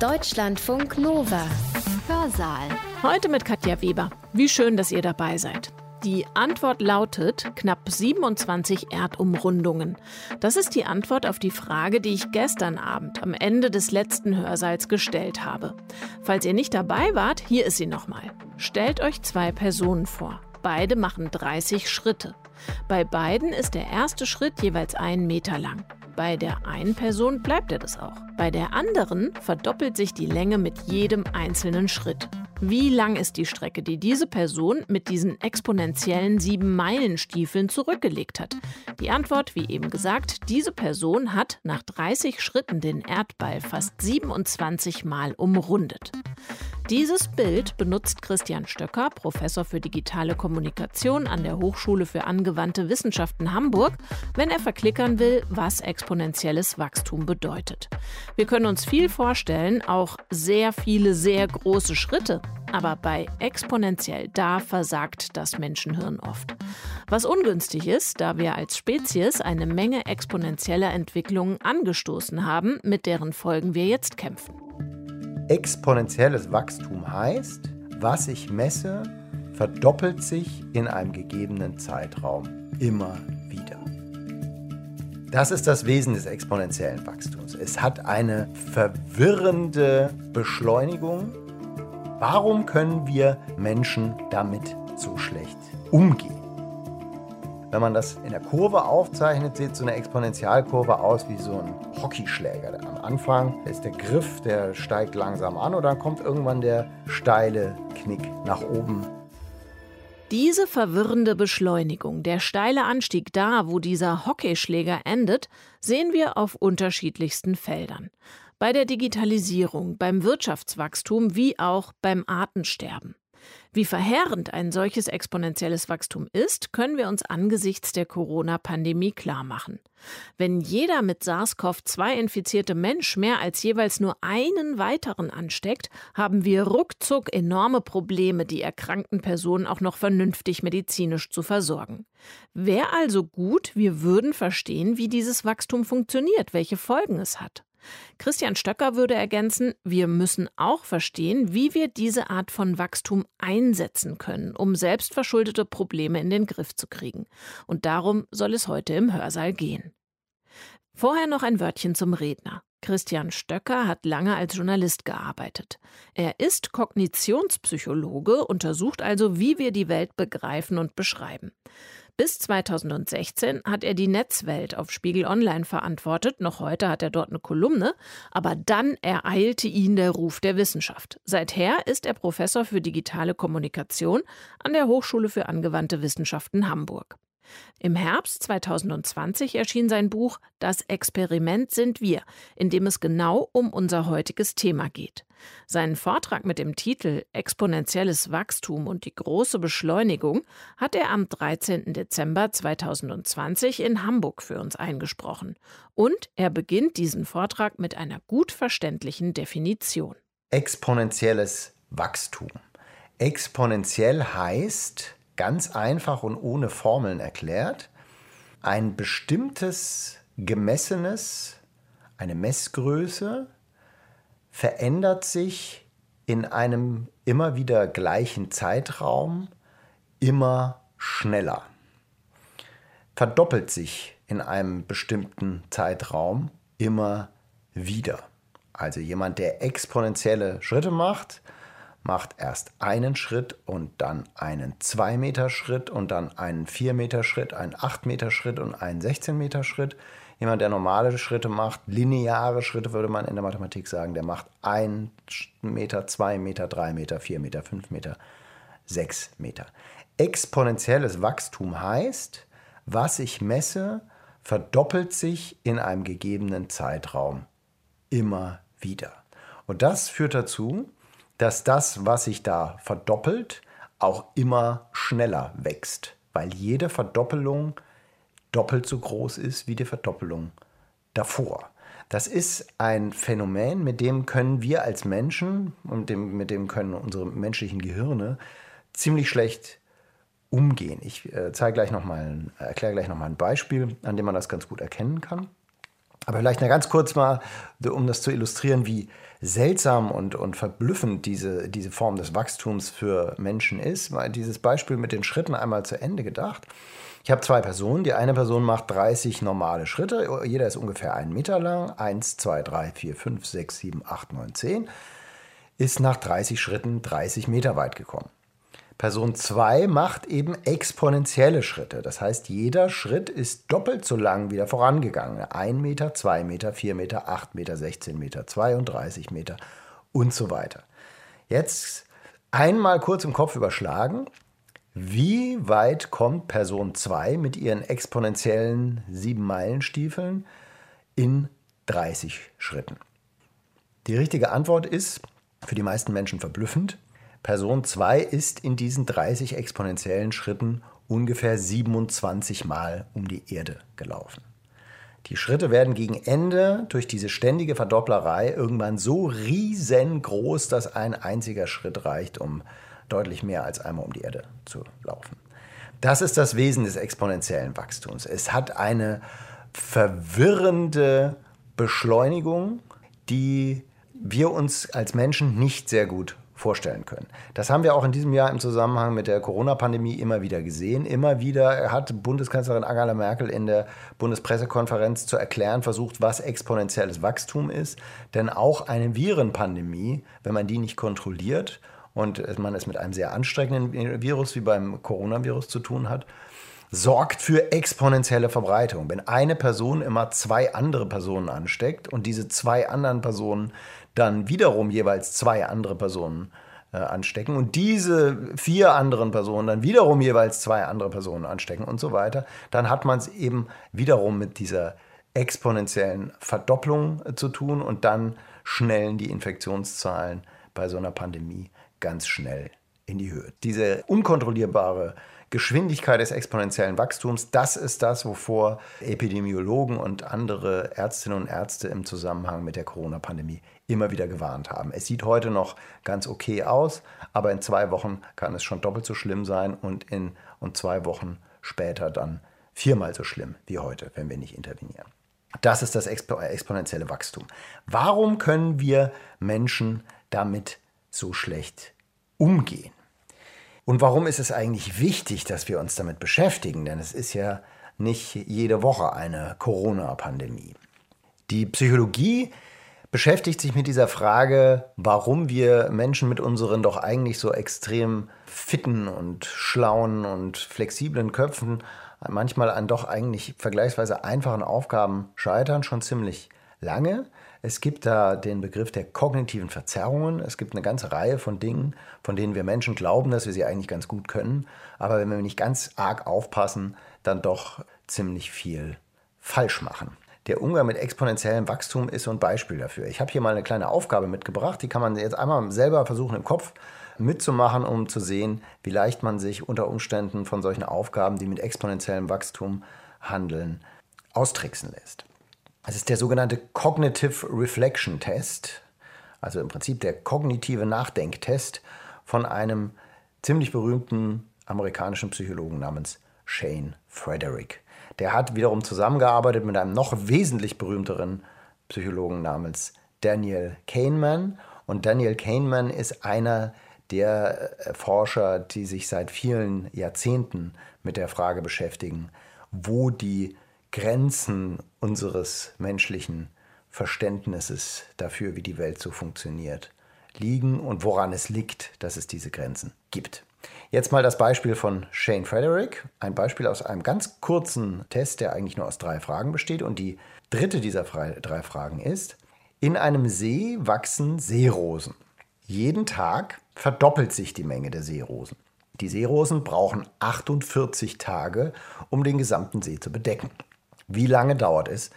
Deutschlandfunk Nova. Hörsaal. Heute mit Katja Weber. Wie schön, dass ihr dabei seid. Die Antwort lautet knapp 27 Erdumrundungen. Das ist die Antwort auf die Frage, die ich gestern Abend am Ende des letzten Hörsaals gestellt habe. Falls ihr nicht dabei wart, hier ist sie nochmal. Stellt euch zwei Personen vor. Beide machen 30 Schritte. Bei beiden ist der erste Schritt jeweils einen Meter lang. Bei der einen Person bleibt er das auch. Bei der anderen verdoppelt sich die Länge mit jedem einzelnen Schritt. Wie lang ist die Strecke, die diese Person mit diesen exponentiellen sieben Meilenstiefeln zurückgelegt hat? Die Antwort, wie eben gesagt, diese Person hat nach 30 Schritten den Erdball fast 27 Mal umrundet. Dieses Bild benutzt Christian Stöcker, Professor für digitale Kommunikation an der Hochschule für angewandte Wissenschaften Hamburg, wenn er verklickern will, was exponentielles Wachstum bedeutet. Wir können uns viel vorstellen, auch sehr viele sehr große Schritte, aber bei exponentiell, da versagt das Menschenhirn oft. Was ungünstig ist, da wir als Spezies eine Menge exponentieller Entwicklungen angestoßen haben, mit deren Folgen wir jetzt kämpfen. Exponentielles Wachstum heißt, was ich messe, verdoppelt sich in einem gegebenen Zeitraum immer wieder. Das ist das Wesen des exponentiellen Wachstums. Es hat eine verwirrende Beschleunigung. Warum können wir Menschen damit so schlecht umgehen? Wenn man das in der Kurve aufzeichnet, sieht so eine Exponentialkurve aus wie so ein Hockeyschläger. Am Anfang ist der Griff, der steigt langsam an und dann kommt irgendwann der steile Knick nach oben. Diese verwirrende Beschleunigung, der steile Anstieg da, wo dieser Hockeyschläger endet, sehen wir auf unterschiedlichsten Feldern. Bei der Digitalisierung, beim Wirtschaftswachstum wie auch beim Artensterben. Wie verheerend ein solches exponentielles Wachstum ist, können wir uns angesichts der Corona-Pandemie klarmachen. Wenn jeder mit SARS-CoV-2 infizierte Mensch mehr als jeweils nur einen weiteren ansteckt, haben wir ruckzuck enorme Probleme, die erkrankten Personen auch noch vernünftig medizinisch zu versorgen. Wäre also gut, wir würden verstehen, wie dieses Wachstum funktioniert, welche Folgen es hat. Christian Stöcker würde ergänzen, wir müssen auch verstehen, wie wir diese Art von Wachstum einsetzen können, um selbstverschuldete Probleme in den Griff zu kriegen. Und darum soll es heute im Hörsaal gehen. Vorher noch ein Wörtchen zum Redner. Christian Stöcker hat lange als Journalist gearbeitet. Er ist Kognitionspsychologe, untersucht also, wie wir die Welt begreifen und beschreiben. Bis 2016 hat er die Netzwelt auf Spiegel Online verantwortet. Noch heute hat er dort eine Kolumne. Aber dann ereilte ihn der Ruf der Wissenschaft. Seither ist er Professor für digitale Kommunikation an der Hochschule für angewandte Wissenschaften Hamburg. Im Herbst 2020 erschien sein Buch Das Experiment sind wir, in dem es genau um unser heutiges Thema geht. Seinen Vortrag mit dem Titel Exponentielles Wachstum und die große Beschleunigung hat er am 13. Dezember 2020 in Hamburg für uns eingesprochen. Und er beginnt diesen Vortrag mit einer gut verständlichen Definition. Exponentielles Wachstum. Exponentiell heißt, ganz einfach und ohne Formeln erklärt, ein bestimmtes gemessenes, eine Messgröße verändert sich in einem immer wieder gleichen Zeitraum immer schneller, verdoppelt sich in einem bestimmten Zeitraum immer wieder. Also jemand, der exponentielle Schritte macht, macht erst einen Schritt und dann einen 2 Meter Schritt und dann einen 4 Meter Schritt, einen 8 Meter Schritt und einen 16 Meter Schritt. Jemand, der normale Schritte macht, lineare Schritte würde man in der Mathematik sagen, der macht 1 Meter, 2 Meter, 3 Meter, 4 Meter, 5 Meter, 6 Meter. Exponentielles Wachstum heißt, was ich messe, verdoppelt sich in einem gegebenen Zeitraum immer wieder. Und das führt dazu, dass das, was sich da verdoppelt, auch immer schneller wächst, weil jede Verdoppelung doppelt so groß ist wie die Verdoppelung davor. Das ist ein Phänomen, mit dem können wir als Menschen und dem, mit dem können unsere menschlichen Gehirne ziemlich schlecht umgehen. Ich äh, gleich noch mal, erkläre gleich noch mal ein Beispiel, an dem man das ganz gut erkennen kann. Aber vielleicht noch ganz kurz mal, um das zu illustrieren, wie seltsam und, und verblüffend diese, diese Form des Wachstums für Menschen ist. Mal dieses Beispiel mit den Schritten einmal zu Ende gedacht. Ich habe zwei Personen. Die eine Person macht 30 normale Schritte. Jeder ist ungefähr einen Meter lang. 1, 2, 3, 4, 5, 6, 7, 8, 9, 10. Ist nach 30 Schritten 30 Meter weit gekommen. Person 2 macht eben exponentielle Schritte. Das heißt, jeder Schritt ist doppelt so lang wie der vorangegangene. 1 Meter, 2 Meter, 4 Meter, 8 Meter, 16 Meter, 32 Meter und so weiter. Jetzt einmal kurz im Kopf überschlagen. Wie weit kommt Person 2 mit ihren exponentiellen 7-Meilen-Stiefeln in 30 Schritten? Die richtige Antwort ist für die meisten Menschen verblüffend. Person 2 ist in diesen 30 exponentiellen Schritten ungefähr 27 Mal um die Erde gelaufen. Die Schritte werden gegen Ende durch diese ständige Verdopplerei irgendwann so riesengroß, dass ein einziger Schritt reicht, um deutlich mehr als einmal um die Erde zu laufen. Das ist das Wesen des exponentiellen Wachstums. Es hat eine verwirrende Beschleunigung, die wir uns als Menschen nicht sehr gut vorstellen können. Das haben wir auch in diesem Jahr im Zusammenhang mit der Corona-Pandemie immer wieder gesehen. Immer wieder hat Bundeskanzlerin Angela Merkel in der Bundespressekonferenz zu erklären versucht, was exponentielles Wachstum ist. Denn auch eine Virenpandemie, wenn man die nicht kontrolliert und man es mit einem sehr anstrengenden Virus wie beim Coronavirus zu tun hat, sorgt für exponentielle Verbreitung. Wenn eine Person immer zwei andere Personen ansteckt und diese zwei anderen Personen dann wiederum jeweils zwei andere Personen äh, anstecken und diese vier anderen Personen dann wiederum jeweils zwei andere Personen anstecken und so weiter, dann hat man es eben wiederum mit dieser exponentiellen Verdopplung äh, zu tun und dann schnellen die Infektionszahlen bei so einer Pandemie ganz schnell in die Höhe. Diese unkontrollierbare Geschwindigkeit des exponentiellen Wachstums, das ist das, wovor Epidemiologen und andere Ärztinnen und Ärzte im Zusammenhang mit der Corona-Pandemie immer wieder gewarnt haben. Es sieht heute noch ganz okay aus, aber in zwei Wochen kann es schon doppelt so schlimm sein und in und zwei Wochen später dann viermal so schlimm wie heute, wenn wir nicht intervenieren. Das ist das exponentielle Wachstum. Warum können wir Menschen damit so schlecht umgehen? Und warum ist es eigentlich wichtig, dass wir uns damit beschäftigen? Denn es ist ja nicht jede Woche eine Corona-Pandemie. Die Psychologie beschäftigt sich mit dieser Frage, warum wir Menschen mit unseren doch eigentlich so extrem fitten und schlauen und flexiblen Köpfen manchmal an doch eigentlich vergleichsweise einfachen Aufgaben scheitern, schon ziemlich lange. Es gibt da den Begriff der kognitiven Verzerrungen. Es gibt eine ganze Reihe von Dingen, von denen wir Menschen glauben, dass wir sie eigentlich ganz gut können. Aber wenn wir nicht ganz arg aufpassen, dann doch ziemlich viel falsch machen. Der Umgang mit exponentiellem Wachstum ist so ein Beispiel dafür. Ich habe hier mal eine kleine Aufgabe mitgebracht, die kann man jetzt einmal selber versuchen im Kopf mitzumachen, um zu sehen, wie leicht man sich unter Umständen von solchen Aufgaben, die mit exponentiellem Wachstum handeln, austricksen lässt. Es ist der sogenannte Cognitive Reflection Test, also im Prinzip der kognitive Nachdenktest von einem ziemlich berühmten amerikanischen Psychologen namens Shane Frederick. Der hat wiederum zusammengearbeitet mit einem noch wesentlich berühmteren Psychologen namens Daniel Kahneman. Und Daniel Kahneman ist einer der äh, Forscher, die sich seit vielen Jahrzehnten mit der Frage beschäftigen, wo die Grenzen unseres menschlichen Verständnisses dafür, wie die Welt so funktioniert, liegen und woran es liegt, dass es diese Grenzen gibt. Jetzt mal das Beispiel von Shane Frederick. Ein Beispiel aus einem ganz kurzen Test, der eigentlich nur aus drei Fragen besteht. Und die dritte dieser drei Fragen ist, in einem See wachsen Seerosen. Jeden Tag verdoppelt sich die Menge der Seerosen. Die Seerosen brauchen 48 Tage, um den gesamten See zu bedecken. Wie lange dauert es,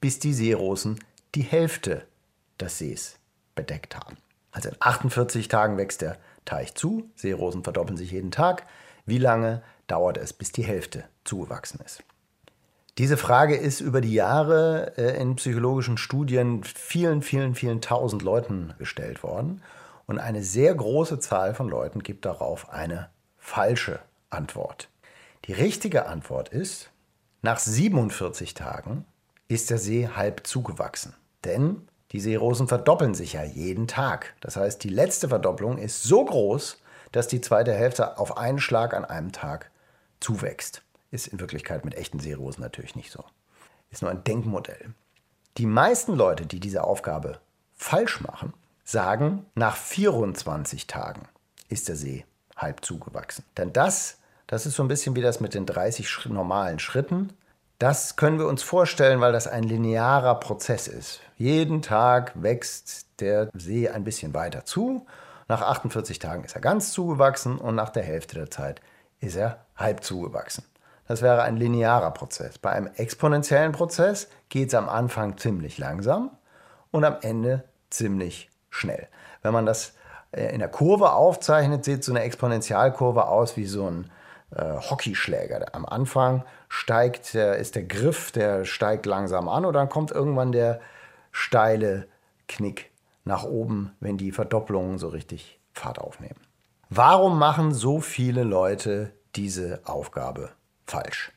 bis die Seerosen die Hälfte des Sees bedeckt haben? Also in 48 Tagen wächst der Teich zu, Seerosen verdoppeln sich jeden Tag. Wie lange dauert es, bis die Hälfte zugewachsen ist? Diese Frage ist über die Jahre äh, in psychologischen Studien vielen, vielen, vielen tausend Leuten gestellt worden. Und eine sehr große Zahl von Leuten gibt darauf eine falsche Antwort. Die richtige Antwort ist, nach 47 Tagen ist der See halb zugewachsen. Denn die Seerosen verdoppeln sich ja jeden Tag. Das heißt, die letzte Verdopplung ist so groß, dass die zweite Hälfte auf einen Schlag an einem Tag zuwächst. Ist in Wirklichkeit mit echten Seerosen natürlich nicht so. Ist nur ein Denkmodell. Die meisten Leute, die diese Aufgabe falsch machen, sagen, nach 24 Tagen ist der See halb zugewachsen. Denn das, das ist so ein bisschen wie das mit den 30 normalen Schritten. Das können wir uns vorstellen, weil das ein linearer Prozess ist. Jeden Tag wächst der See ein bisschen weiter zu. Nach 48 Tagen ist er ganz zugewachsen und nach der Hälfte der Zeit ist er halb zugewachsen. Das wäre ein linearer Prozess. Bei einem exponentiellen Prozess geht es am Anfang ziemlich langsam und am Ende ziemlich schnell. Wenn man das äh, in der Kurve aufzeichnet, sieht so eine Exponentialkurve aus wie so ein Hockeyschläger. Am Anfang steigt, der, ist der Griff, der steigt langsam an und dann kommt irgendwann der steile Knick nach oben, wenn die Verdopplungen so richtig Fahrt aufnehmen. Warum machen so viele Leute diese Aufgabe falsch?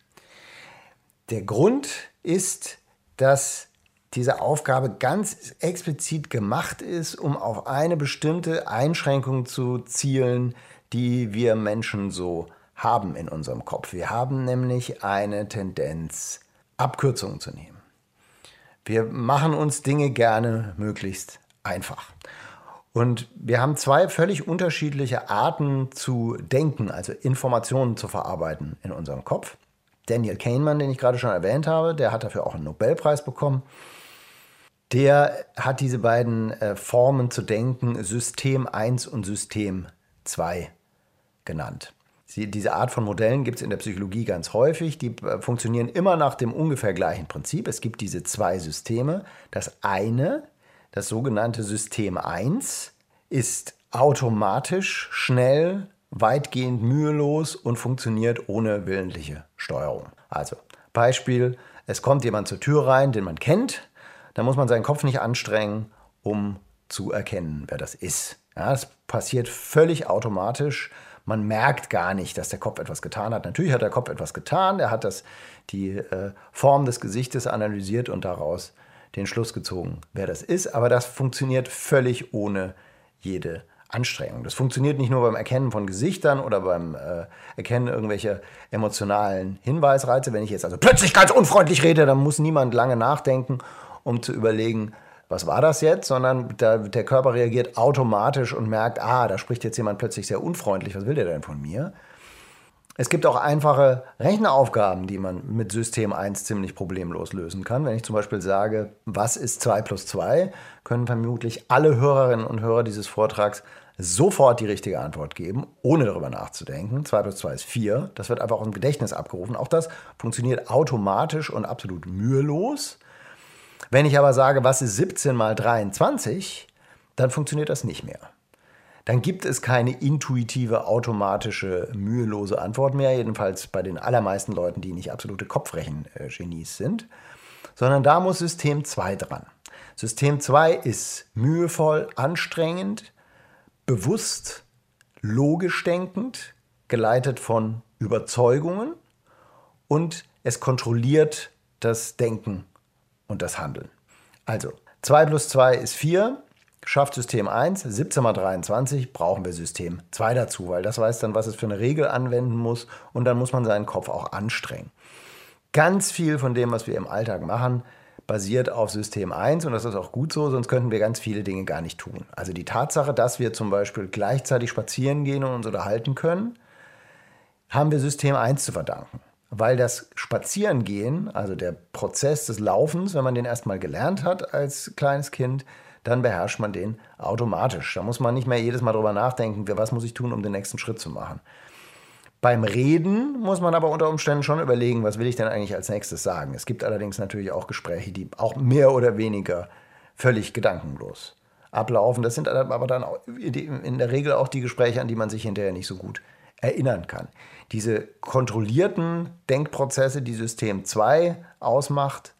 Der Grund ist, dass diese Aufgabe ganz explizit gemacht ist, um auf eine bestimmte Einschränkung zu zielen, die wir Menschen so haben in unserem Kopf. Wir haben nämlich eine Tendenz, Abkürzungen zu nehmen. Wir machen uns Dinge gerne möglichst einfach. Und wir haben zwei völlig unterschiedliche Arten zu denken, also Informationen zu verarbeiten in unserem Kopf. Daniel Kahneman, den ich gerade schon erwähnt habe, der hat dafür auch einen Nobelpreis bekommen der hat diese beiden äh, Formen zu denken, System 1 und System 2 genannt. Sie, diese Art von Modellen gibt es in der Psychologie ganz häufig. Die äh, funktionieren immer nach dem ungefähr gleichen Prinzip. Es gibt diese zwei Systeme. Das eine, das sogenannte System 1, ist automatisch, schnell, weitgehend mühelos und funktioniert ohne willentliche Steuerung. Also Beispiel, es kommt jemand zur Tür rein, den man kennt, da muss man seinen Kopf nicht anstrengen, um zu erkennen, wer das ist. Ja, das passiert völlig automatisch. Man merkt gar nicht, dass der Kopf etwas getan hat. Natürlich hat der Kopf etwas getan. Er hat das, die äh, Form des Gesichtes analysiert und daraus den Schluss gezogen, wer das ist. Aber das funktioniert völlig ohne jede Anstrengung. Das funktioniert nicht nur beim Erkennen von Gesichtern oder beim äh, Erkennen irgendwelcher emotionalen Hinweisreize. Wenn ich jetzt also plötzlich ganz unfreundlich rede, dann muss niemand lange nachdenken um zu überlegen, was war das jetzt, sondern da, der Körper reagiert automatisch und merkt, ah, da spricht jetzt jemand plötzlich sehr unfreundlich, was will der denn von mir? Es gibt auch einfache Rechneraufgaben, die man mit System 1 ziemlich problemlos lösen kann. Wenn ich zum Beispiel sage, was ist 2 plus 2, können vermutlich alle Hörerinnen und Hörer dieses Vortrags sofort die richtige Antwort geben, ohne darüber nachzudenken. 2 plus 2 ist 4. Das wird einfach im Gedächtnis abgerufen. Auch das funktioniert automatisch und absolut mühelos. Wenn ich aber sage, was ist 17 mal 23, dann funktioniert das nicht mehr. Dann gibt es keine intuitive, automatische, mühelose Antwort mehr, jedenfalls bei den allermeisten Leuten, die nicht absolute Kopfrechen-Genies sind, sondern da muss System 2 dran. System 2 ist mühevoll, anstrengend, bewusst, logisch denkend, geleitet von Überzeugungen und es kontrolliert das Denken und das Handeln. Also 2 plus 2 ist 4, schafft System 1, 17 mal 23 brauchen wir System 2 dazu, weil das weiß dann, was es für eine Regel anwenden muss und dann muss man seinen Kopf auch anstrengen. Ganz viel von dem, was wir im Alltag machen, basiert auf System 1 und das ist auch gut so, sonst könnten wir ganz viele Dinge gar nicht tun. Also die Tatsache, dass wir zum Beispiel gleichzeitig spazieren gehen und uns unterhalten können, haben wir System 1 zu verdanken weil das Spazierengehen, also der Prozess des Laufens, wenn man den erstmal gelernt hat als kleines Kind, dann beherrscht man den automatisch. Da muss man nicht mehr jedes Mal drüber nachdenken, was muss ich tun, um den nächsten Schritt zu machen. Beim Reden muss man aber unter Umständen schon überlegen, was will ich denn eigentlich als nächstes sagen. Es gibt allerdings natürlich auch Gespräche, die auch mehr oder weniger völlig gedankenlos ablaufen. Das sind aber dann in der Regel auch die Gespräche, an die man sich hinterher nicht so gut erinnern kann. Diese kontrollierten Denkprozesse, die System 2 ausmacht,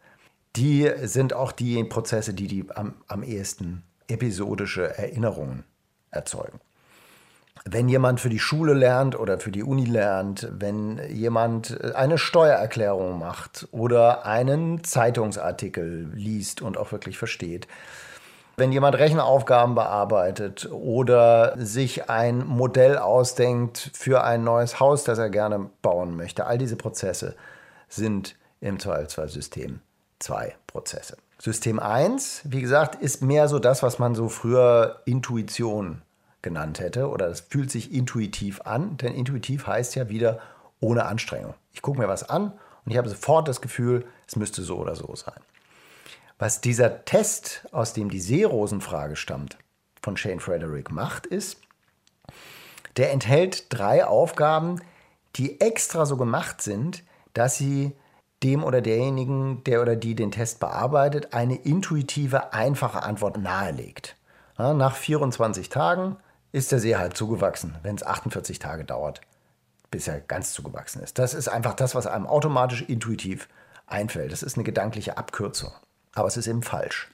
die sind auch die Prozesse, die, die am, am ehesten episodische Erinnerungen erzeugen. wenn jemand für die Schule lernt oder für die Uni lernt, wenn jemand eine Steuererklärung macht oder einen Zeitungsartikel liest und auch wirklich versteht, wenn jemand Rechenaufgaben bearbeitet oder sich ein Modell ausdenkt für ein neues Haus, das er gerne bauen möchte, all diese Prozesse sind im Zweifelsfall System 2 Prozesse. System 1, wie gesagt, ist mehr so das, was man so früher Intuition genannt hätte oder es fühlt sich intuitiv an, denn intuitiv heißt ja wieder ohne Anstrengung. Ich gucke mir was an und ich habe sofort das Gefühl, es müsste so oder so sein. Was dieser Test, aus dem die Seerosenfrage stammt, von Shane Frederick macht, ist, der enthält drei Aufgaben, die extra so gemacht sind, dass sie dem oder derjenigen, der oder die den Test bearbeitet, eine intuitive, einfache Antwort nahelegt. Nach 24 Tagen ist der See halt zugewachsen, wenn es 48 Tage dauert, bis er ganz zugewachsen ist. Das ist einfach das, was einem automatisch intuitiv einfällt. Das ist eine gedankliche Abkürzung. Aber es ist eben falsch.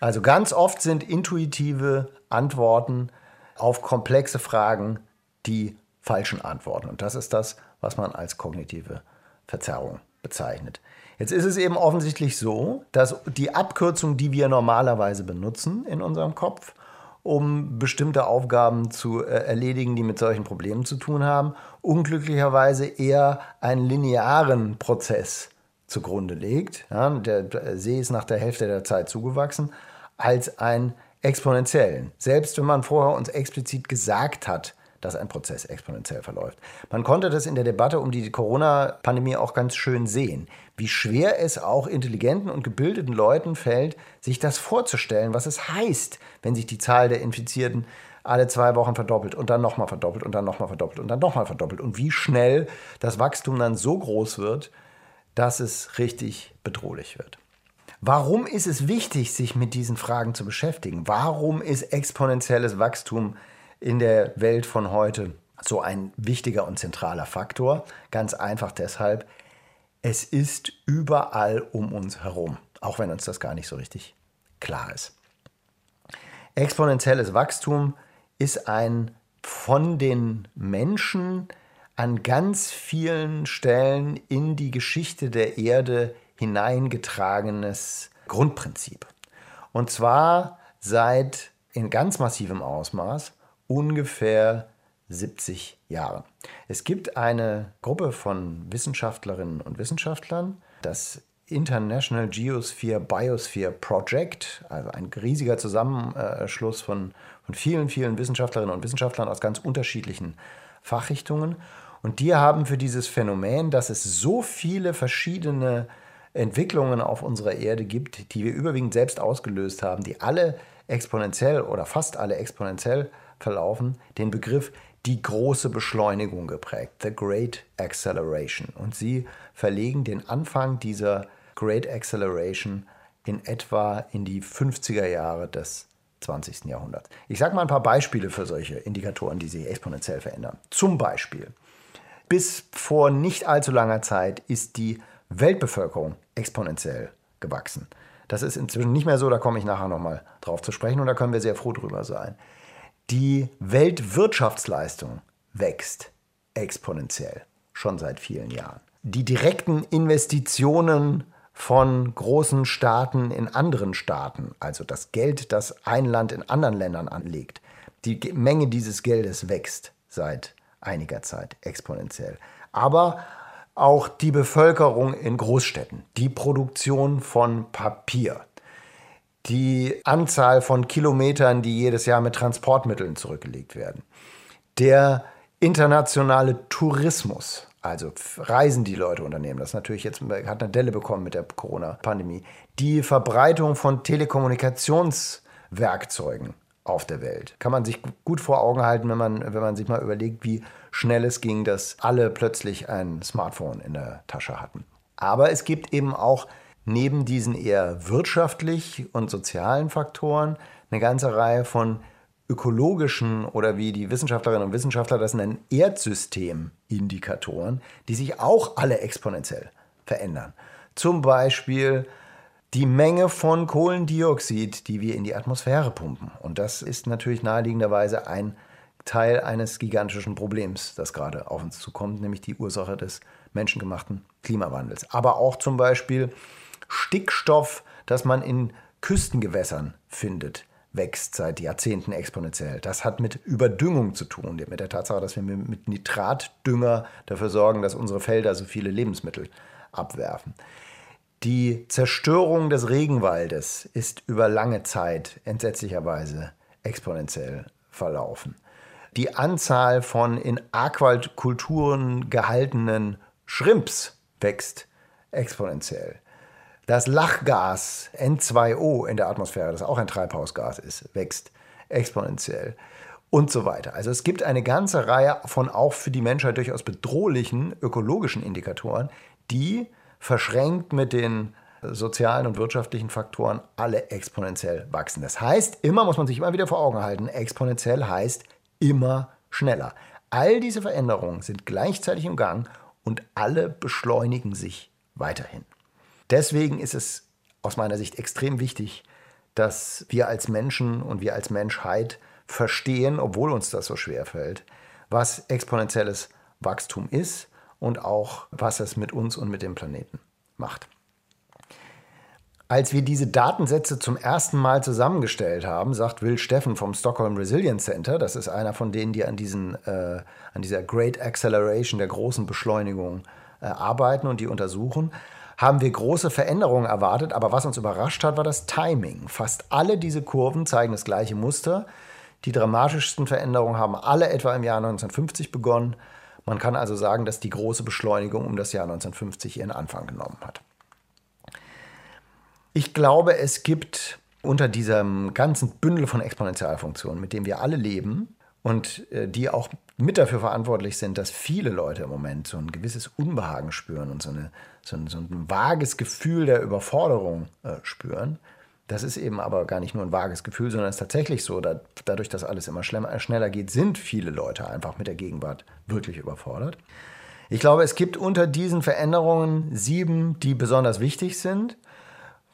Also ganz oft sind intuitive Antworten auf komplexe Fragen die falschen Antworten. Und das ist das, was man als kognitive Verzerrung bezeichnet. Jetzt ist es eben offensichtlich so, dass die Abkürzung, die wir normalerweise benutzen in unserem Kopf, um bestimmte Aufgaben zu äh, erledigen, die mit solchen Problemen zu tun haben, unglücklicherweise eher einen linearen Prozess zugrunde legt. Ja, der See ist nach der Hälfte der Zeit zugewachsen, als einen exponentiellen. Selbst wenn man vorher uns explizit gesagt hat, dass ein Prozess exponentiell verläuft. Man konnte das in der Debatte um die Corona-Pandemie auch ganz schön sehen, wie schwer es auch intelligenten und gebildeten Leuten fällt, sich das vorzustellen, was es heißt, wenn sich die Zahl der Infizierten alle zwei Wochen verdoppelt und dann nochmal verdoppelt und dann nochmal verdoppelt und dann nochmal verdoppelt und wie schnell das Wachstum dann so groß wird, dass es richtig bedrohlich wird. Warum ist es wichtig, sich mit diesen Fragen zu beschäftigen? Warum ist exponentielles Wachstum in der Welt von heute so ein wichtiger und zentraler Faktor? Ganz einfach deshalb, es ist überall um uns herum, auch wenn uns das gar nicht so richtig klar ist. Exponentielles Wachstum ist ein von den Menschen an ganz vielen Stellen in die Geschichte der Erde hineingetragenes Grundprinzip. Und zwar seit in ganz massivem Ausmaß ungefähr 70 Jahren. Es gibt eine Gruppe von Wissenschaftlerinnen und Wissenschaftlern, das International Geosphere Biosphere Project, also ein riesiger Zusammenschluss von, von vielen, vielen Wissenschaftlerinnen und Wissenschaftlern aus ganz unterschiedlichen Fachrichtungen. Und die haben für dieses Phänomen, dass es so viele verschiedene Entwicklungen auf unserer Erde gibt, die wir überwiegend selbst ausgelöst haben, die alle exponentiell oder fast alle exponentiell verlaufen, den Begriff die große Beschleunigung geprägt, the Great Acceleration. Und sie verlegen den Anfang dieser Great Acceleration in etwa in die 50er Jahre des 20. Jahrhunderts. Ich sage mal ein paar Beispiele für solche Indikatoren, die sich exponentiell verändern. Zum Beispiel bis vor nicht allzu langer Zeit ist die Weltbevölkerung exponentiell gewachsen. Das ist inzwischen nicht mehr so, da komme ich nachher nochmal drauf zu sprechen und da können wir sehr froh drüber sein. Die Weltwirtschaftsleistung wächst exponentiell, schon seit vielen Jahren. Die direkten Investitionen von großen Staaten in anderen Staaten, also das Geld, das ein Land in anderen Ländern anlegt, die Menge dieses Geldes wächst seit einiger Zeit exponentiell. Aber auch die Bevölkerung in Großstädten, die Produktion von Papier, die Anzahl von Kilometern, die jedes Jahr mit Transportmitteln zurückgelegt werden, der internationale Tourismus, also Reisen, die Leute unternehmen, das natürlich jetzt hat eine Delle bekommen mit der Corona-Pandemie, die Verbreitung von Telekommunikationswerkzeugen auf der Welt. Kann man sich gut vor Augen halten, wenn man, wenn man sich mal überlegt, wie schnell es ging, dass alle plötzlich ein Smartphone in der Tasche hatten. Aber es gibt eben auch neben diesen eher wirtschaftlich und sozialen Faktoren eine ganze Reihe von ökologischen oder wie die Wissenschaftlerinnen und Wissenschaftler das nennen, Erdsysteindikatoren, die sich auch alle exponentiell verändern. Zum Beispiel die Menge von Kohlendioxid, die wir in die Atmosphäre pumpen. Und das ist natürlich naheliegenderweise ein Teil eines gigantischen Problems, das gerade auf uns zukommt, nämlich die Ursache des menschengemachten Klimawandels. Aber auch zum Beispiel Stickstoff, das man in Küstengewässern findet, wächst seit Jahrzehnten exponentiell. Das hat mit Überdüngung zu tun, mit der Tatsache, dass wir mit Nitratdünger dafür sorgen, dass unsere Felder so viele Lebensmittel abwerfen. Die Zerstörung des Regenwaldes ist über lange Zeit entsetzlicherweise exponentiell verlaufen. Die Anzahl von in Aquakulturen gehaltenen Shrimps wächst exponentiell. Das Lachgas N2O in der Atmosphäre, das auch ein Treibhausgas ist, wächst exponentiell und so weiter. Also es gibt eine ganze Reihe von auch für die Menschheit durchaus bedrohlichen ökologischen Indikatoren, die verschränkt mit den sozialen und wirtschaftlichen Faktoren alle exponentiell wachsen. Das heißt, immer muss man sich immer wieder vor Augen halten, exponentiell heißt immer schneller. All diese Veränderungen sind gleichzeitig im Gang und alle beschleunigen sich weiterhin. Deswegen ist es aus meiner Sicht extrem wichtig, dass wir als Menschen und wir als Menschheit verstehen, obwohl uns das so schwer fällt, was exponentielles Wachstum ist und auch was es mit uns und mit dem Planeten macht. Als wir diese Datensätze zum ersten Mal zusammengestellt haben, sagt Will Steffen vom Stockholm Resilience Center, das ist einer von denen, die an, diesen, äh, an dieser Great Acceleration, der großen Beschleunigung äh, arbeiten und die untersuchen, haben wir große Veränderungen erwartet, aber was uns überrascht hat, war das Timing. Fast alle diese Kurven zeigen das gleiche Muster. Die dramatischsten Veränderungen haben alle etwa im Jahr 1950 begonnen. Man kann also sagen, dass die große Beschleunigung um das Jahr 1950 ihren Anfang genommen hat. Ich glaube, es gibt unter diesem ganzen Bündel von Exponentialfunktionen, mit dem wir alle leben und äh, die auch mit dafür verantwortlich sind, dass viele Leute im Moment so ein gewisses Unbehagen spüren und so, eine, so, ein, so ein vages Gefühl der Überforderung äh, spüren. Das ist eben aber gar nicht nur ein vages Gefühl, sondern es ist tatsächlich so, da, dadurch, dass alles immer schneller geht, sind viele Leute einfach mit der Gegenwart wirklich überfordert. Ich glaube, es gibt unter diesen Veränderungen sieben, die besonders wichtig sind.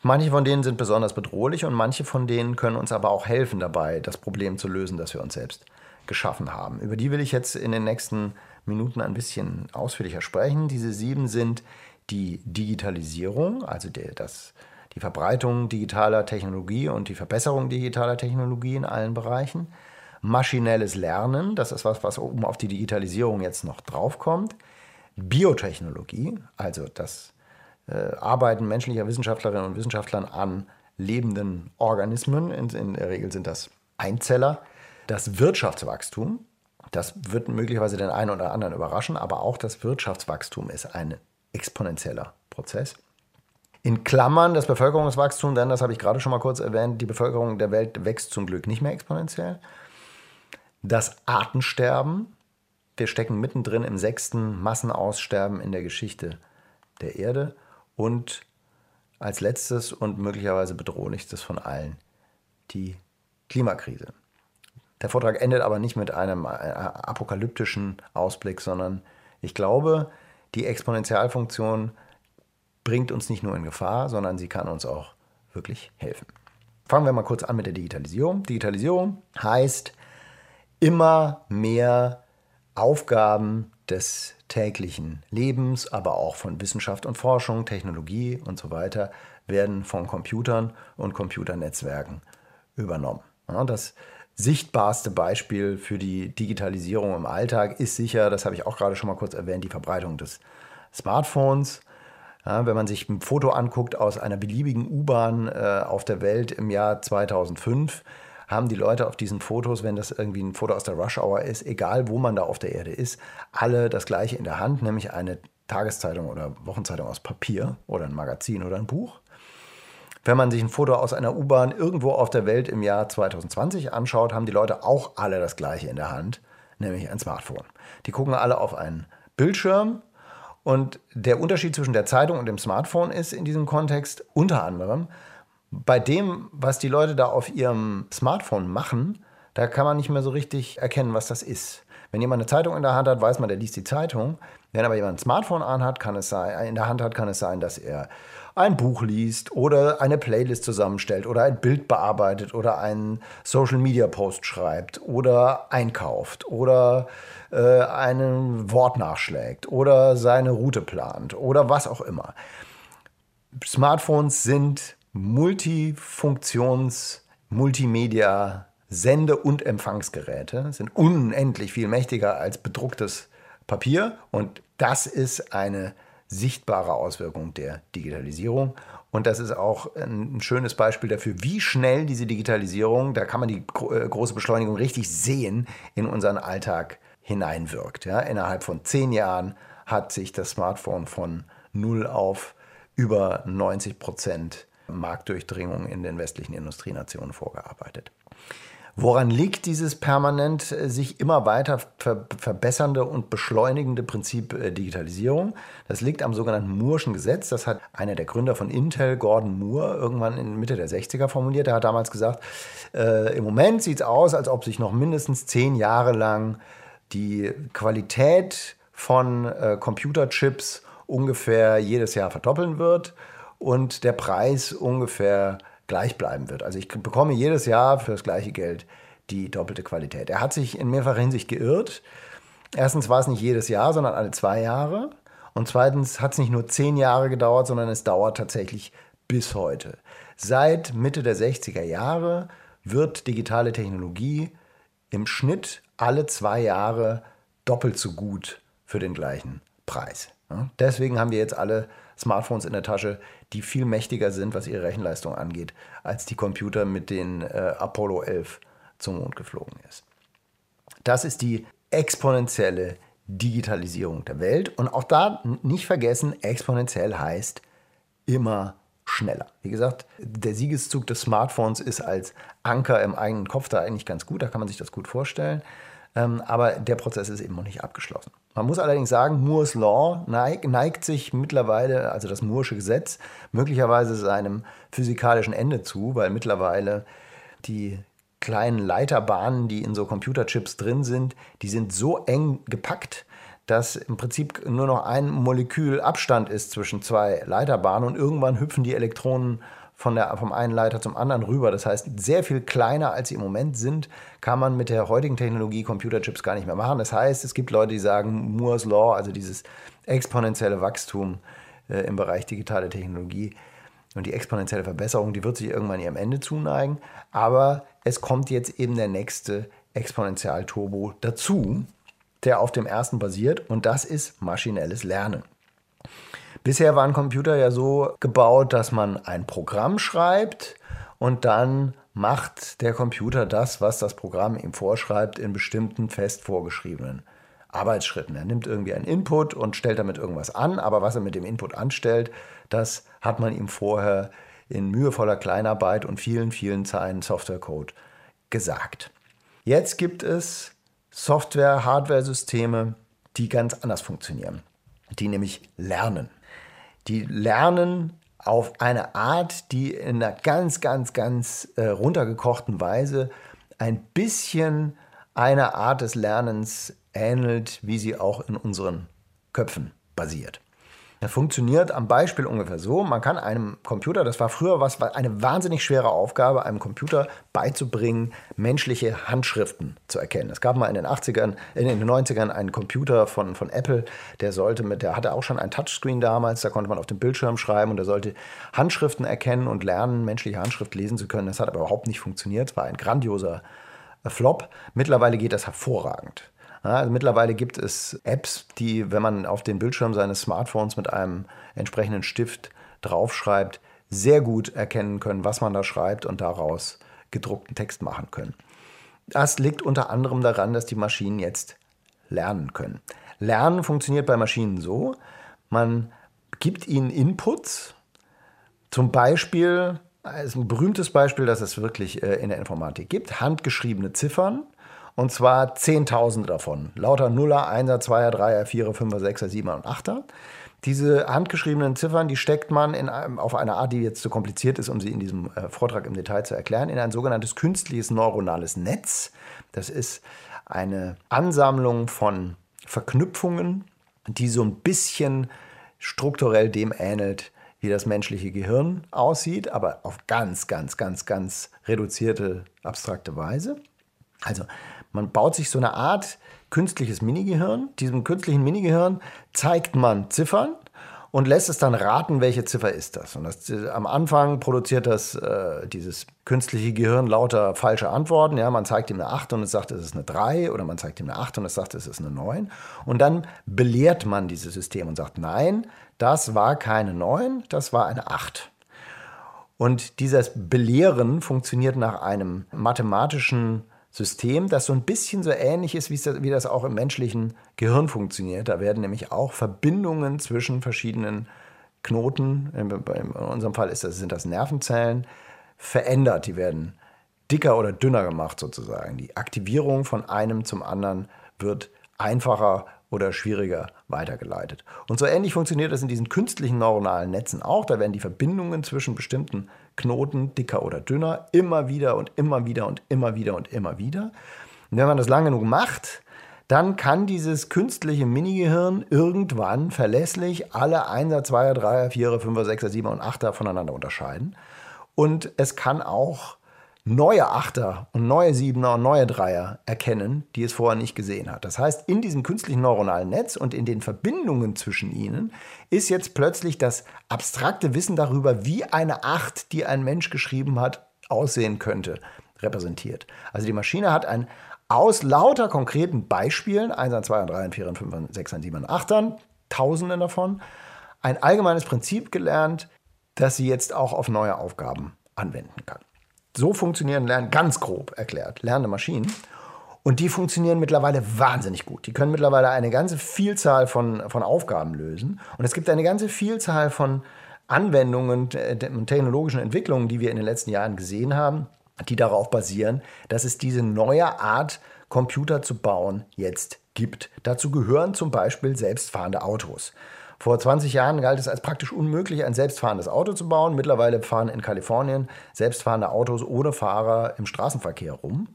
Manche von denen sind besonders bedrohlich und manche von denen können uns aber auch helfen dabei, das Problem zu lösen, das wir uns selbst geschaffen haben. Über die will ich jetzt in den nächsten Minuten ein bisschen ausführlicher sprechen. Diese sieben sind die Digitalisierung, also der, das, die Verbreitung digitaler Technologie und die Verbesserung digitaler Technologie in allen Bereichen. Maschinelles Lernen, das ist was, was oben auf die Digitalisierung jetzt noch draufkommt. Biotechnologie, also das äh, Arbeiten menschlicher Wissenschaftlerinnen und Wissenschaftlern an lebenden Organismen. In, in der Regel sind das Einzeller. Das Wirtschaftswachstum, das wird möglicherweise den einen oder anderen überraschen, aber auch das Wirtschaftswachstum ist ein exponentieller Prozess. In Klammern das Bevölkerungswachstum, denn das habe ich gerade schon mal kurz erwähnt, die Bevölkerung der Welt wächst zum Glück nicht mehr exponentiell. Das Artensterben, wir stecken mittendrin im sechsten Massenaussterben in der Geschichte der Erde. Und als letztes und möglicherweise bedrohlichstes von allen die Klimakrise. Der Vortrag endet aber nicht mit einem äh, apokalyptischen Ausblick, sondern ich glaube, die Exponentialfunktion bringt uns nicht nur in Gefahr, sondern sie kann uns auch wirklich helfen. Fangen wir mal kurz an mit der Digitalisierung. Digitalisierung heißt immer mehr Aufgaben des täglichen Lebens, aber auch von Wissenschaft und Forschung, Technologie und so weiter, werden von Computern und Computernetzwerken übernommen. das sichtbarste Beispiel für die Digitalisierung im Alltag ist sicher, das habe ich auch gerade schon mal kurz erwähnt, die Verbreitung des Smartphones. Ja, wenn man sich ein Foto anguckt aus einer beliebigen U-Bahn äh, auf der Welt im Jahr 2005, haben die Leute auf diesen Fotos, wenn das irgendwie ein Foto aus der Rush Hour ist, egal wo man da auf der Erde ist, alle das gleiche in der Hand, nämlich eine Tageszeitung oder Wochenzeitung aus Papier oder ein Magazin oder ein Buch. Wenn man sich ein Foto aus einer U-Bahn irgendwo auf der Welt im Jahr 2020 anschaut, haben die Leute auch alle das gleiche in der Hand, nämlich ein Smartphone. Die gucken alle auf einen Bildschirm und der Unterschied zwischen der Zeitung und dem Smartphone ist in diesem Kontext unter anderem, bei dem, was die Leute da auf ihrem Smartphone machen, da kann man nicht mehr so richtig erkennen, was das ist. Wenn jemand eine Zeitung in der Hand hat, weiß man, der liest die Zeitung. Wenn aber jemand ein Smartphone anhat, kann es sein, in der Hand hat, kann es sein, dass er ein Buch liest oder eine Playlist zusammenstellt oder ein Bild bearbeitet oder einen Social Media Post schreibt oder einkauft oder äh, Wort nachschlägt oder seine Route plant oder was auch immer. Smartphones sind Multifunktions, Multimedia, Sende- und Empfangsgeräte, sind unendlich viel mächtiger als bedrucktes Papier und das ist eine sichtbare Auswirkung der Digitalisierung. Und das ist auch ein schönes Beispiel dafür, wie schnell diese Digitalisierung, da kann man die äh, große Beschleunigung richtig sehen, in unseren Alltag hineinwirkt. Ja, innerhalb von zehn Jahren hat sich das Smartphone von null auf über 90 Prozent Marktdurchdringung in den westlichen Industrienationen vorgearbeitet. Woran liegt dieses permanent äh, sich immer weiter ver verbessernde und beschleunigende Prinzip äh, Digitalisierung? Das liegt am sogenannten Moore'schen Gesetz. Das hat einer der Gründer von Intel, Gordon Moore, irgendwann in Mitte der 60er formuliert. Er hat damals gesagt, äh, im Moment sieht es aus, als ob sich noch mindestens zehn Jahre lang die Qualität von äh, Computerchips ungefähr jedes Jahr verdoppeln wird und der Preis ungefähr gleich bleiben wird. Also ich bekomme jedes Jahr für das gleiche Geld die doppelte Qualität. Er hat sich in mehrfacher Hinsicht geirrt. Erstens war es nicht jedes Jahr, sondern alle zwei Jahre. Und zweitens hat es nicht nur zehn Jahre gedauert, sondern es dauert tatsächlich bis heute. Seit Mitte der 60er Jahre wird digitale Technologie im Schnitt alle zwei Jahre doppelt so gut für den gleichen Preis. Deswegen haben wir jetzt alle Smartphones in der Tasche, die viel mächtiger sind, was ihre Rechenleistung angeht, als die Computer, mit denen äh, Apollo 11 zum Mond geflogen ist. Das ist die exponentielle Digitalisierung der Welt. Und auch da nicht vergessen, exponentiell heißt immer schneller. Wie gesagt, der Siegeszug des Smartphones ist als Anker im eigenen Kopf da eigentlich ganz gut, da kann man sich das gut vorstellen. Ähm, aber der Prozess ist eben noch nicht abgeschlossen. Man muss allerdings sagen, Moores Law neigt, neigt sich mittlerweile, also das Moore'sche Gesetz, möglicherweise seinem physikalischen Ende zu, weil mittlerweile die kleinen Leiterbahnen, die in so Computerchips drin sind, die sind so eng gepackt, dass im Prinzip nur noch ein Molekül Abstand ist zwischen zwei Leiterbahnen und irgendwann hüpfen die Elektronen von der, vom einen Leiter zum anderen rüber. Das heißt, sehr viel kleiner als sie im Moment sind, kann man mit der heutigen Technologie Computerchips gar nicht mehr machen. Das heißt, es gibt Leute, die sagen, Moore's Law, also dieses exponentielle Wachstum äh, im Bereich digitale Technologie und die exponentielle Verbesserung, die wird sich irgendwann ihrem Ende zuneigen. Aber es kommt jetzt eben der nächste Exponentialturbo dazu, der auf dem ersten basiert und das ist maschinelles Lernen. Bisher waren Computer ja so gebaut, dass man ein Programm schreibt und dann macht der Computer das, was das Programm ihm vorschreibt, in bestimmten fest vorgeschriebenen Arbeitsschritten. Er nimmt irgendwie einen Input und stellt damit irgendwas an, aber was er mit dem Input anstellt, das hat man ihm vorher in mühevoller Kleinarbeit und vielen, vielen Zeilen Softwarecode gesagt. Jetzt gibt es Software, Hardware-Systeme, die ganz anders funktionieren, die nämlich lernen die lernen auf eine Art, die in einer ganz, ganz, ganz äh, runtergekochten Weise ein bisschen einer Art des Lernens ähnelt, wie sie auch in unseren Köpfen basiert. Das funktioniert am Beispiel ungefähr so. Man kann einem Computer, das war früher was, eine wahnsinnig schwere Aufgabe, einem Computer beizubringen, menschliche Handschriften zu erkennen. Es gab mal in den 80ern, in den 90ern einen Computer von, von Apple, der sollte mit, der hatte auch schon ein Touchscreen damals, da konnte man auf dem Bildschirm schreiben und der sollte Handschriften erkennen und lernen, menschliche Handschrift lesen zu können. Das hat aber überhaupt nicht funktioniert. Es war ein grandioser Flop. Mittlerweile geht das hervorragend. Also mittlerweile gibt es Apps, die, wenn man auf den Bildschirm seines Smartphones mit einem entsprechenden Stift draufschreibt, sehr gut erkennen können, was man da schreibt und daraus gedruckten Text machen können. Das liegt unter anderem daran, dass die Maschinen jetzt lernen können. Lernen funktioniert bei Maschinen so, man gibt ihnen Inputs, zum Beispiel, ist ein berühmtes Beispiel, das es wirklich äh, in der Informatik gibt, handgeschriebene Ziffern und zwar Zehntausende davon. Lauter Nuller, Einser, Zweier, Dreier, Vierer, Fünfer, Sechser, Siebener und Achter. Diese handgeschriebenen Ziffern, die steckt man in einem, auf eine Art, die jetzt zu kompliziert ist, um sie in diesem äh, Vortrag im Detail zu erklären, in ein sogenanntes künstliches neuronales Netz. Das ist eine Ansammlung von Verknüpfungen, die so ein bisschen strukturell dem ähnelt, wie das menschliche Gehirn aussieht, aber auf ganz, ganz, ganz, ganz reduzierte, abstrakte Weise. Also man baut sich so eine Art künstliches Minigehirn. Diesem künstlichen Minigehirn zeigt man Ziffern und lässt es dann raten, welche Ziffer ist das. Und das, am Anfang produziert das äh, dieses künstliche Gehirn lauter falsche Antworten. Ja, man zeigt ihm eine 8 und es sagt, es ist eine 3 oder man zeigt ihm eine 8 und es sagt, es ist eine 9. Und dann belehrt man dieses System und sagt, nein, das war keine 9, das war eine 8. Und dieses Belehren funktioniert nach einem mathematischen System, das so ein bisschen so ähnlich ist, wie das auch im menschlichen Gehirn funktioniert. Da werden nämlich auch Verbindungen zwischen verschiedenen Knoten, in unserem Fall das, sind das Nervenzellen, verändert. Die werden dicker oder dünner gemacht sozusagen. Die Aktivierung von einem zum anderen wird einfacher oder schwieriger weitergeleitet. Und so ähnlich funktioniert das in diesen künstlichen neuronalen Netzen auch. Da werden die Verbindungen zwischen bestimmten Knoten, dicker oder dünner, immer wieder und immer wieder und immer wieder und immer wieder. Und wenn man das lange genug macht, dann kann dieses künstliche Minigehirn irgendwann verlässlich alle 1er, 2er, 3er, 4er, 5er, 6er, 7er und 8er voneinander unterscheiden. Und es kann auch neue Achter und neue Siebener und neue Dreier erkennen, die es vorher nicht gesehen hat. Das heißt, in diesem künstlichen neuronalen Netz und in den Verbindungen zwischen ihnen ist jetzt plötzlich das abstrakte Wissen darüber, wie eine Acht, die ein Mensch geschrieben hat, aussehen könnte, repräsentiert. Also die Maschine hat ein aus lauter konkreten Beispielen, 1 2 3 4 5 6 7 8 Tausenden davon, ein allgemeines Prinzip gelernt, das sie jetzt auch auf neue Aufgaben anwenden kann. So funktionieren Lernen, ganz grob erklärt, lernende Maschinen. Und die funktionieren mittlerweile wahnsinnig gut. Die können mittlerweile eine ganze Vielzahl von, von Aufgaben lösen. Und es gibt eine ganze Vielzahl von Anwendungen und technologischen Entwicklungen, die wir in den letzten Jahren gesehen haben, die darauf basieren, dass es diese neue Art, Computer zu bauen, jetzt gibt. Dazu gehören zum Beispiel selbstfahrende Autos. Vor 20 Jahren galt es als praktisch unmöglich, ein selbstfahrendes Auto zu bauen. Mittlerweile fahren in Kalifornien selbstfahrende Autos ohne Fahrer im Straßenverkehr rum.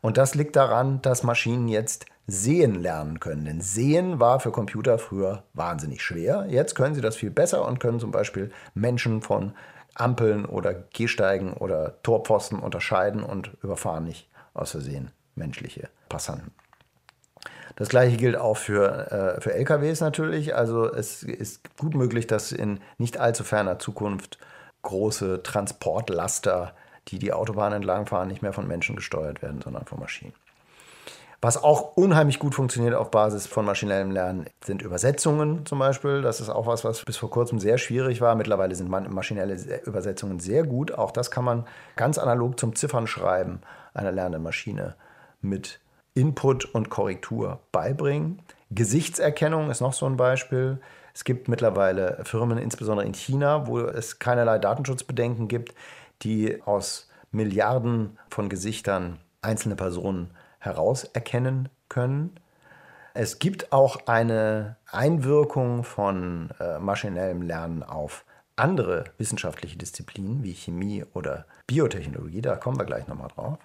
Und das liegt daran, dass Maschinen jetzt sehen lernen können. Denn sehen war für Computer früher wahnsinnig schwer. Jetzt können sie das viel besser und können zum Beispiel Menschen von Ampeln oder Gehsteigen oder Torpfosten unterscheiden und überfahren nicht aus Versehen menschliche Passanten. Das gleiche gilt auch für, äh, für LKWs natürlich. Also es ist gut möglich, dass in nicht allzu ferner Zukunft große Transportlaster, die die Autobahn entlangfahren, nicht mehr von Menschen gesteuert werden, sondern von Maschinen. Was auch unheimlich gut funktioniert auf Basis von maschinellem Lernen, sind Übersetzungen zum Beispiel. Das ist auch was, was bis vor kurzem sehr schwierig war. Mittlerweile sind maschinelle Übersetzungen sehr gut. Auch das kann man ganz analog zum Ziffernschreiben einer lernenden Maschine mit Input und Korrektur beibringen. Gesichtserkennung ist noch so ein Beispiel. Es gibt mittlerweile Firmen, insbesondere in China, wo es keinerlei Datenschutzbedenken gibt, die aus Milliarden von Gesichtern einzelne Personen herauserkennen können. Es gibt auch eine Einwirkung von äh, maschinellem Lernen auf andere wissenschaftliche Disziplinen wie Chemie oder Biotechnologie. Da kommen wir gleich nochmal drauf.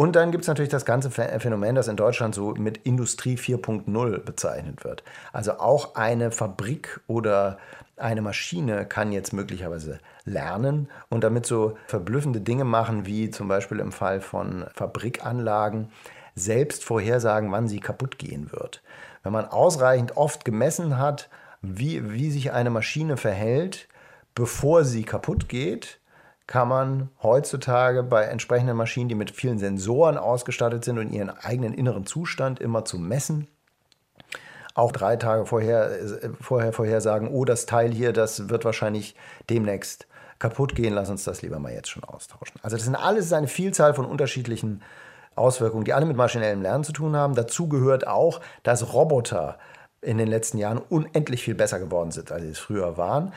Und dann gibt es natürlich das ganze Phänomen, das in Deutschland so mit Industrie 4.0 bezeichnet wird. Also auch eine Fabrik oder eine Maschine kann jetzt möglicherweise lernen und damit so verblüffende Dinge machen, wie zum Beispiel im Fall von Fabrikanlagen, selbst vorhersagen, wann sie kaputt gehen wird. Wenn man ausreichend oft gemessen hat, wie, wie sich eine Maschine verhält, bevor sie kaputt geht, kann man heutzutage bei entsprechenden Maschinen, die mit vielen Sensoren ausgestattet sind und ihren eigenen inneren Zustand immer zu messen, auch drei Tage vorher, vorher vorhersagen, oh, das Teil hier, das wird wahrscheinlich demnächst kaputt gehen, lass uns das lieber mal jetzt schon austauschen. Also das sind alles eine Vielzahl von unterschiedlichen Auswirkungen, die alle mit maschinellem Lernen zu tun haben. Dazu gehört auch, dass Roboter in den letzten Jahren unendlich viel besser geworden sind, als sie es früher waren.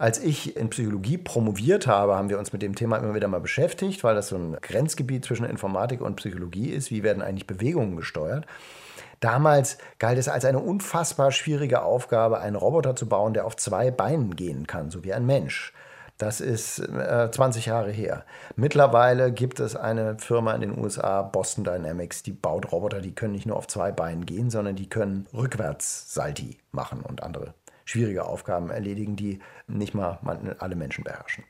Als ich in Psychologie promoviert habe, haben wir uns mit dem Thema immer wieder mal beschäftigt, weil das so ein Grenzgebiet zwischen Informatik und Psychologie ist. Wie werden eigentlich Bewegungen gesteuert? Damals galt es als eine unfassbar schwierige Aufgabe, einen Roboter zu bauen, der auf zwei Beinen gehen kann, so wie ein Mensch. Das ist äh, 20 Jahre her. Mittlerweile gibt es eine Firma in den USA, Boston Dynamics, die baut Roboter, die können nicht nur auf zwei Beinen gehen, sondern die können rückwärts Salti machen und andere schwierige Aufgaben erledigen, die nicht mal alle Menschen beherrschen.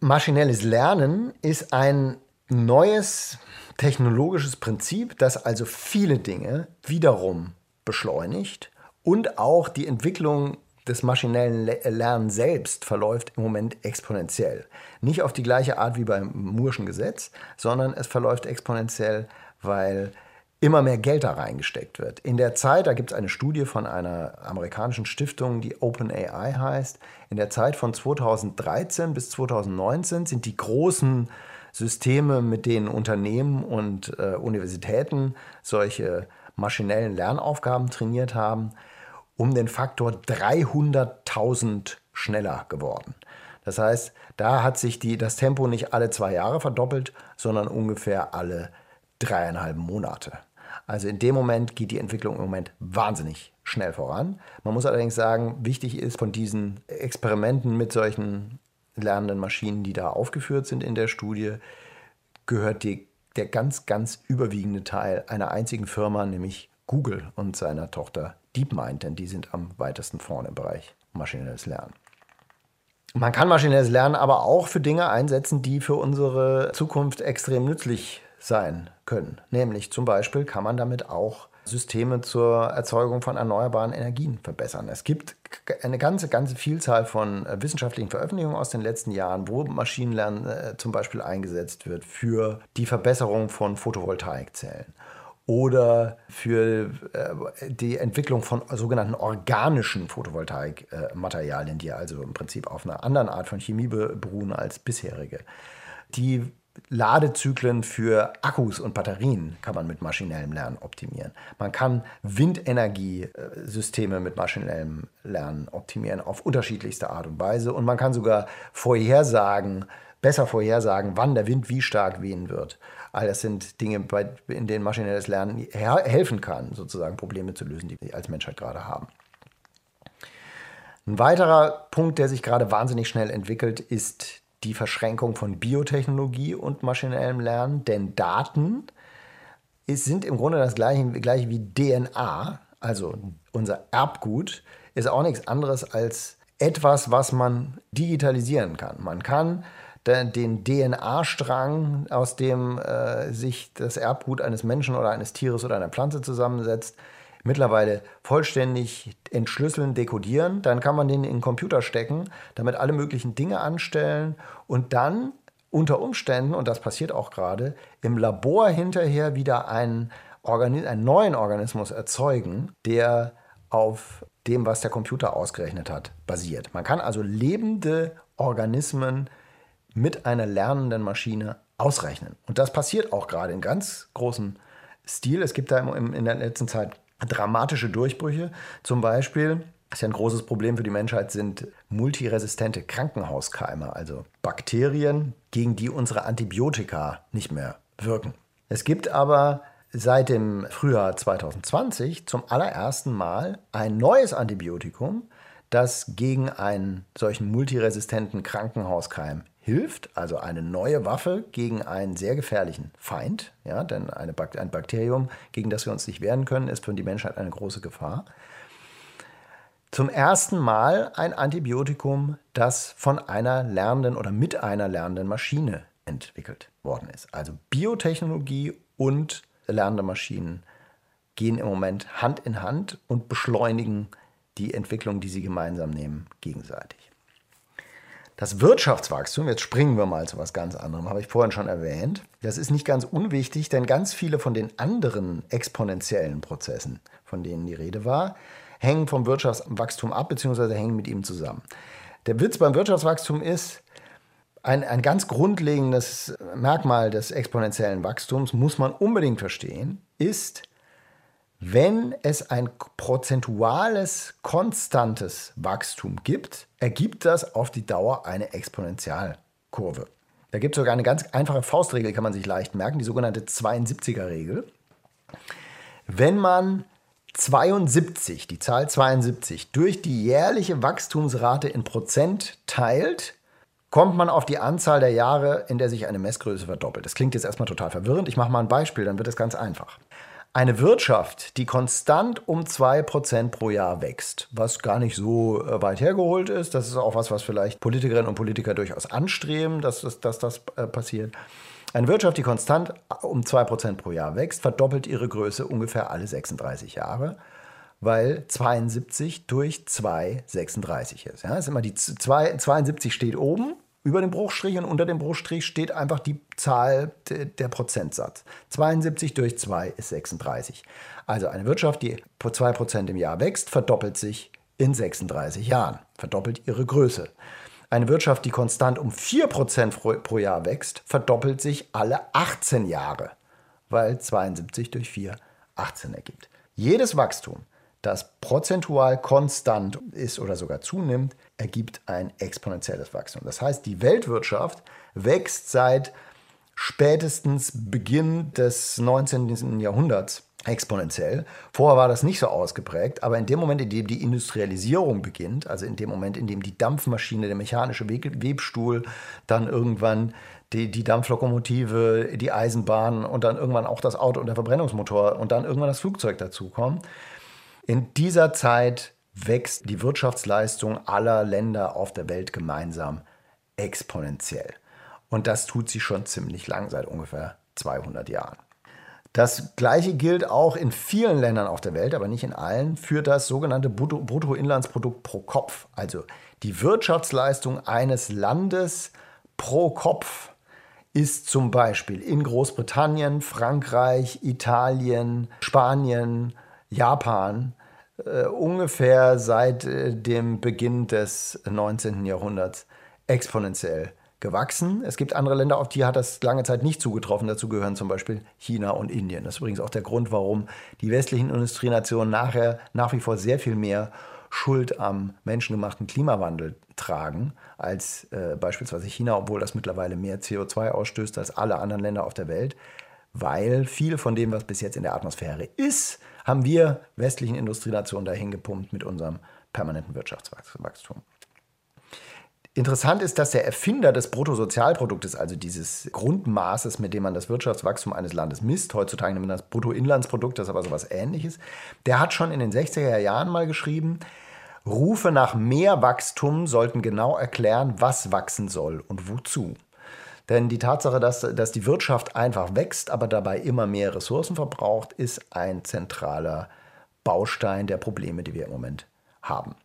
Maschinelles Lernen ist ein neues technologisches Prinzip, das also viele Dinge wiederum beschleunigt und auch die Entwicklung des maschinellen Lernens selbst verläuft im Moment exponentiell. Nicht auf die gleiche Art wie beim Murschen Gesetz, sondern es verläuft exponentiell, weil immer mehr Geld da reingesteckt wird. In der Zeit, da gibt es eine Studie von einer amerikanischen Stiftung, die OpenAI heißt, in der Zeit von 2013 bis 2019 sind die großen Systeme, mit denen Unternehmen und äh, Universitäten solche maschinellen Lernaufgaben trainiert haben, um den Faktor 300.000 schneller geworden. Das heißt, da hat sich die, das Tempo nicht alle zwei Jahre verdoppelt, sondern ungefähr alle dreieinhalb Monate. Also in dem Moment geht die Entwicklung im Moment wahnsinnig schnell voran. Man muss allerdings sagen, wichtig ist von diesen Experimenten mit solchen lernenden Maschinen, die da aufgeführt sind in der Studie, gehört die, der ganz, ganz überwiegende Teil einer einzigen Firma, nämlich Google und seiner Tochter DeepMind, denn die sind am weitesten vorne im Bereich maschinelles Lernen. Man kann maschinelles Lernen aber auch für Dinge einsetzen, die für unsere Zukunft extrem nützlich sein können. Nämlich zum Beispiel kann man damit auch Systeme zur Erzeugung von erneuerbaren Energien verbessern. Es gibt eine ganze, ganze Vielzahl von äh, wissenschaftlichen Veröffentlichungen aus den letzten Jahren, wo Maschinenlernen äh, zum Beispiel eingesetzt wird für die Verbesserung von Photovoltaikzellen oder für äh, die Entwicklung von sogenannten organischen Photovoltaikmaterialien, die also im Prinzip auf einer anderen Art von Chemie beruhen als bisherige. Die Ladezyklen für Akkus und Batterien kann man mit maschinellem Lernen optimieren. Man kann Windenergiesysteme mit maschinellem Lernen optimieren auf unterschiedlichste Art und Weise. Und man kann sogar vorhersagen, besser vorhersagen, wann der Wind wie stark wehen wird. All das sind Dinge, in denen maschinelles Lernen helfen kann, sozusagen Probleme zu lösen, die wir als Menschheit gerade haben. Ein weiterer Punkt, der sich gerade wahnsinnig schnell entwickelt, ist die Verschränkung von Biotechnologie und maschinellem Lernen, denn Daten sind im Grunde das gleiche, gleiche wie DNA, also unser Erbgut, ist auch nichts anderes als etwas, was man digitalisieren kann. Man kann den DNA-Strang, aus dem äh, sich das Erbgut eines Menschen oder eines Tieres oder einer Pflanze zusammensetzt, mittlerweile vollständig entschlüsseln, dekodieren. Dann kann man den in den Computer stecken, damit alle möglichen Dinge anstellen und dann unter Umständen, und das passiert auch gerade, im Labor hinterher wieder einen, Organi einen neuen Organismus erzeugen, der auf dem, was der Computer ausgerechnet hat, basiert. Man kann also lebende Organismen mit einer lernenden Maschine ausrechnen. Und das passiert auch gerade in ganz großem Stil. Es gibt da in der letzten Zeit dramatische Durchbrüche. Zum Beispiel, das ist ja ein großes Problem für die Menschheit, sind multiresistente Krankenhauskeime, also Bakterien, gegen die unsere Antibiotika nicht mehr wirken. Es gibt aber seit dem Frühjahr 2020 zum allerersten Mal ein neues Antibiotikum, das gegen einen solchen multiresistenten Krankenhauskeim hilft, also eine neue Waffe gegen einen sehr gefährlichen Feind, ja, denn eine Bakt ein Bakterium, gegen das wir uns nicht wehren können, ist für die Menschheit eine große Gefahr. Zum ersten Mal ein Antibiotikum, das von einer lernenden oder mit einer lernenden Maschine entwickelt worden ist. Also Biotechnologie und lernende Maschinen gehen im Moment Hand in Hand und beschleunigen die Entwicklung, die sie gemeinsam nehmen, gegenseitig. Das Wirtschaftswachstum, jetzt springen wir mal zu was ganz anderem, habe ich vorhin schon erwähnt. Das ist nicht ganz unwichtig, denn ganz viele von den anderen exponentiellen Prozessen, von denen die Rede war, hängen vom Wirtschaftswachstum ab bzw. hängen mit ihm zusammen. Der Witz beim Wirtschaftswachstum ist, ein, ein ganz grundlegendes Merkmal des exponentiellen Wachstums muss man unbedingt verstehen, ist, wenn es ein prozentuales, konstantes Wachstum gibt, ergibt das auf die Dauer eine Exponentialkurve. Da gibt es sogar eine ganz einfache Faustregel, kann man sich leicht merken, die sogenannte 72er-Regel. Wenn man 72, die Zahl 72, durch die jährliche Wachstumsrate in Prozent teilt, kommt man auf die Anzahl der Jahre, in der sich eine Messgröße verdoppelt. Das klingt jetzt erstmal total verwirrend. Ich mache mal ein Beispiel, dann wird es ganz einfach. Eine Wirtschaft, die konstant um 2% pro Jahr wächst, was gar nicht so äh, weit hergeholt ist, das ist auch was, was vielleicht Politikerinnen und Politiker durchaus anstreben, dass, dass, dass das äh, passiert. Eine Wirtschaft, die konstant um 2% pro Jahr wächst, verdoppelt ihre Größe ungefähr alle 36 Jahre, weil 72 durch 2 36 ist. Ja, ist immer die 2, 72 steht oben über dem Bruchstrich und unter dem Bruchstrich steht einfach die Zahl der Prozentsatz. 72 durch 2 ist 36. Also eine Wirtschaft, die 2% im Jahr wächst, verdoppelt sich in 36 Jahren, verdoppelt ihre Größe. Eine Wirtschaft, die konstant um 4% pro Jahr wächst, verdoppelt sich alle 18 Jahre, weil 72 durch 4 18 ergibt. Jedes Wachstum das prozentual konstant ist oder sogar zunimmt, ergibt ein exponentielles Wachstum. Das heißt, die Weltwirtschaft wächst seit spätestens Beginn des 19. Jahrhunderts exponentiell. Vorher war das nicht so ausgeprägt, aber in dem Moment, in dem die Industrialisierung beginnt, also in dem Moment, in dem die Dampfmaschine, der mechanische Webstuhl, dann irgendwann die, die Dampflokomotive, die Eisenbahn und dann irgendwann auch das Auto und der Verbrennungsmotor und dann irgendwann das Flugzeug dazukommen, in dieser Zeit wächst die Wirtschaftsleistung aller Länder auf der Welt gemeinsam exponentiell. Und das tut sie schon ziemlich lang, seit ungefähr 200 Jahren. Das gleiche gilt auch in vielen Ländern auf der Welt, aber nicht in allen, für das sogenannte Bruttoinlandsprodukt pro Kopf. Also die Wirtschaftsleistung eines Landes pro Kopf ist zum Beispiel in Großbritannien, Frankreich, Italien, Spanien, Japan äh, ungefähr seit äh, dem Beginn des 19. Jahrhunderts exponentiell gewachsen. Es gibt andere Länder, auf die hat das lange Zeit nicht zugetroffen. Dazu gehören zum Beispiel China und Indien. Das ist übrigens auch der Grund, warum die westlichen Industrienationen nachher nach wie vor sehr viel mehr Schuld am menschengemachten Klimawandel tragen als äh, beispielsweise China, obwohl das mittlerweile mehr CO2 ausstößt als alle anderen Länder auf der Welt, weil viel von dem, was bis jetzt in der Atmosphäre ist, haben wir westlichen Industrienationen dahin gepumpt mit unserem permanenten Wirtschaftswachstum. Interessant ist, dass der Erfinder des Bruttosozialproduktes, also dieses Grundmaßes, mit dem man das Wirtschaftswachstum eines Landes misst, heutzutage nennt man das Bruttoinlandsprodukt, das ist aber sowas ähnliches, der hat schon in den 60er Jahren mal geschrieben, Rufe nach mehr Wachstum sollten genau erklären, was wachsen soll und wozu. Denn die Tatsache, dass, dass die Wirtschaft einfach wächst, aber dabei immer mehr Ressourcen verbraucht, ist ein zentraler Baustein der Probleme, die wir im Moment haben.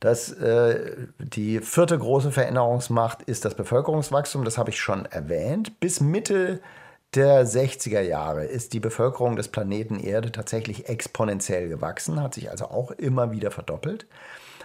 Das, äh, die vierte große Veränderungsmacht ist das Bevölkerungswachstum, das habe ich schon erwähnt. Bis Mitte der 60er Jahre ist die Bevölkerung des Planeten Erde tatsächlich exponentiell gewachsen, hat sich also auch immer wieder verdoppelt.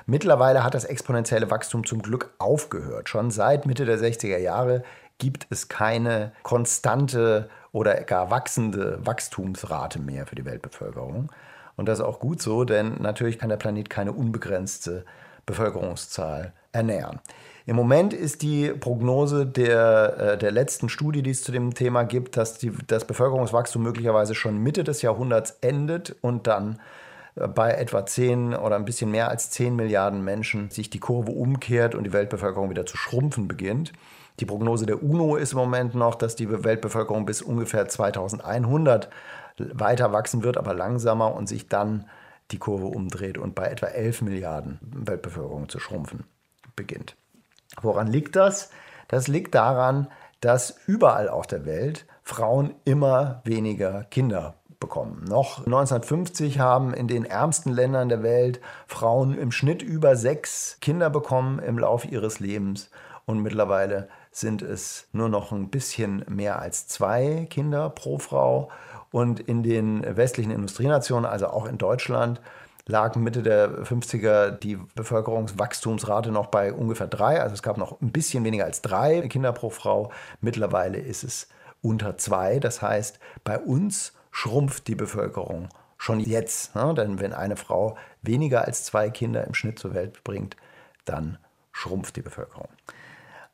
Mittlerweile hat das exponentielle Wachstum zum Glück aufgehört. Schon seit Mitte der 60er Jahre gibt es keine konstante oder gar wachsende Wachstumsrate mehr für die Weltbevölkerung. Und das ist auch gut so, denn natürlich kann der Planet keine unbegrenzte Bevölkerungszahl ernähren. Im Moment ist die Prognose der, äh, der letzten Studie, die es zu dem Thema gibt, dass die, das Bevölkerungswachstum möglicherweise schon Mitte des Jahrhunderts endet und dann äh, bei etwa 10 oder ein bisschen mehr als 10 Milliarden Menschen sich die Kurve umkehrt und die Weltbevölkerung wieder zu schrumpfen beginnt. Die Prognose der UNO ist im Moment noch, dass die Weltbevölkerung bis ungefähr 2100 weiter wachsen wird, aber langsamer und sich dann die Kurve umdreht und bei etwa 11 Milliarden Weltbevölkerung zu schrumpfen beginnt. Woran liegt das? Das liegt daran, dass überall auf der Welt Frauen immer weniger Kinder bekommen. Noch 1950 haben in den ärmsten Ländern der Welt Frauen im Schnitt über sechs Kinder bekommen im Laufe ihres Lebens und mittlerweile sind es nur noch ein bisschen mehr als zwei Kinder pro Frau. Und in den westlichen Industrienationen, also auch in Deutschland, lag Mitte der 50er die Bevölkerungswachstumsrate noch bei ungefähr drei. Also es gab noch ein bisschen weniger als drei Kinder pro Frau. Mittlerweile ist es unter zwei. Das heißt, bei uns schrumpft die Bevölkerung schon jetzt. Ne? Denn wenn eine Frau weniger als zwei Kinder im Schnitt zur Welt bringt, dann schrumpft die Bevölkerung.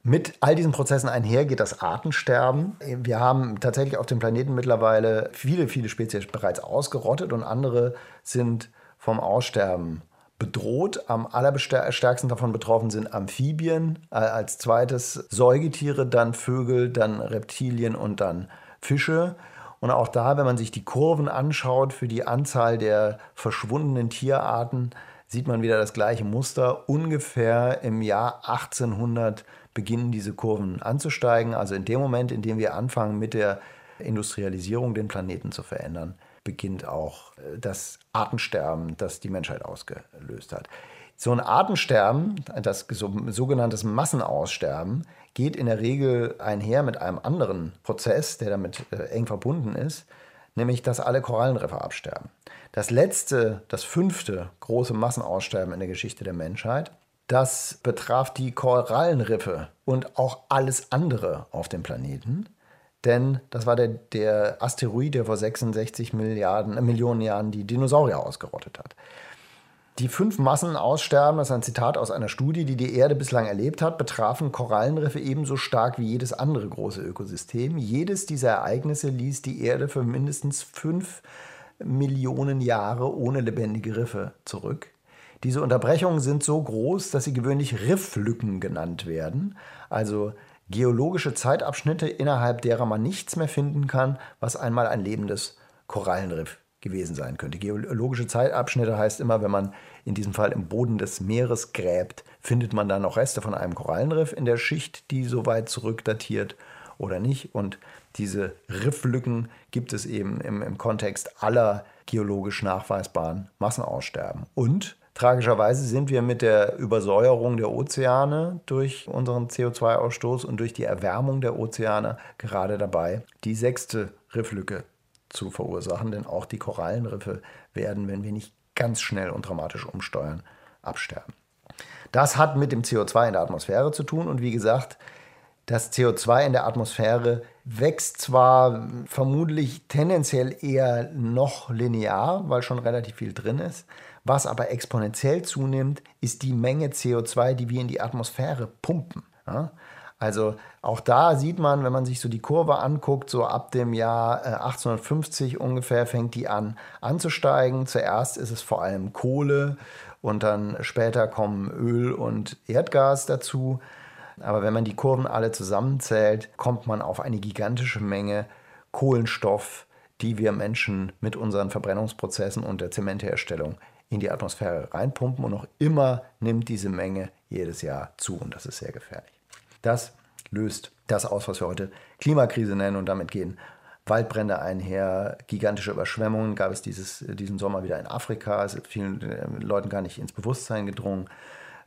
Mit all diesen Prozessen einher geht das Artensterben. Wir haben tatsächlich auf dem Planeten mittlerweile viele, viele Spezies bereits ausgerottet und andere sind vom Aussterben bedroht. Am allerstärksten davon betroffen sind Amphibien, als zweites Säugetiere, dann Vögel, dann Reptilien und dann Fische. Und auch da, wenn man sich die Kurven anschaut für die Anzahl der verschwundenen Tierarten, sieht man wieder das gleiche Muster. Ungefähr im Jahr 1800 beginnen diese Kurven anzusteigen. Also in dem Moment, in dem wir anfangen mit der Industrialisierung den Planeten zu verändern, beginnt auch äh, das Artensterben, das die Menschheit ausgelöst hat. So ein Artensterben, das sogenanntes Massenaussterben, geht in der Regel einher mit einem anderen Prozess, der damit äh, eng verbunden ist, nämlich dass alle Korallenriffe absterben. Das letzte, das fünfte große Massenaussterben in der Geschichte der Menschheit, das betraf die Korallenriffe und auch alles andere auf dem Planeten. Denn das war der, der Asteroid, der vor 66 Milliarden, äh, Millionen Jahren die Dinosaurier ausgerottet hat. Die fünf Massenaussterben, das ist ein Zitat aus einer Studie, die die Erde bislang erlebt hat, betrafen Korallenriffe ebenso stark wie jedes andere große Ökosystem. Jedes dieser Ereignisse ließ die Erde für mindestens fünf Millionen Jahre ohne lebendige Riffe zurück. Diese Unterbrechungen sind so groß, dass sie gewöhnlich Rifflücken genannt werden, also geologische Zeitabschnitte, innerhalb derer man nichts mehr finden kann, was einmal ein lebendes Korallenriff gewesen sein könnte. Geologische Zeitabschnitte heißt immer, wenn man in diesem Fall im Boden des Meeres gräbt, findet man dann noch Reste von einem Korallenriff in der Schicht, die so weit zurückdatiert oder nicht. Und diese Rifflücken gibt es eben im, im Kontext aller geologisch nachweisbaren Massenaussterben. Und Tragischerweise sind wir mit der Übersäuerung der Ozeane durch unseren CO2-Ausstoß und durch die Erwärmung der Ozeane gerade dabei, die sechste Rifflücke zu verursachen, denn auch die Korallenriffe werden, wenn wir nicht ganz schnell und dramatisch umsteuern, absterben. Das hat mit dem CO2 in der Atmosphäre zu tun und wie gesagt, das CO2 in der Atmosphäre wächst zwar vermutlich tendenziell eher noch linear, weil schon relativ viel drin ist, was aber exponentiell zunimmt, ist die Menge CO2, die wir in die Atmosphäre pumpen. Ja? Also auch da sieht man, wenn man sich so die Kurve anguckt, so ab dem Jahr 1850 äh, ungefähr fängt die an anzusteigen. Zuerst ist es vor allem Kohle und dann später kommen Öl und Erdgas dazu. Aber wenn man die Kurven alle zusammenzählt, kommt man auf eine gigantische Menge Kohlenstoff, die wir Menschen mit unseren Verbrennungsprozessen und der Zementherstellung in die Atmosphäre reinpumpen und noch immer nimmt diese Menge jedes Jahr zu und das ist sehr gefährlich. Das löst das aus, was wir heute Klimakrise nennen und damit gehen Waldbrände einher, gigantische Überschwemmungen gab es dieses, diesen Sommer wieder in Afrika, es ist vielen äh, Leuten gar nicht ins Bewusstsein gedrungen.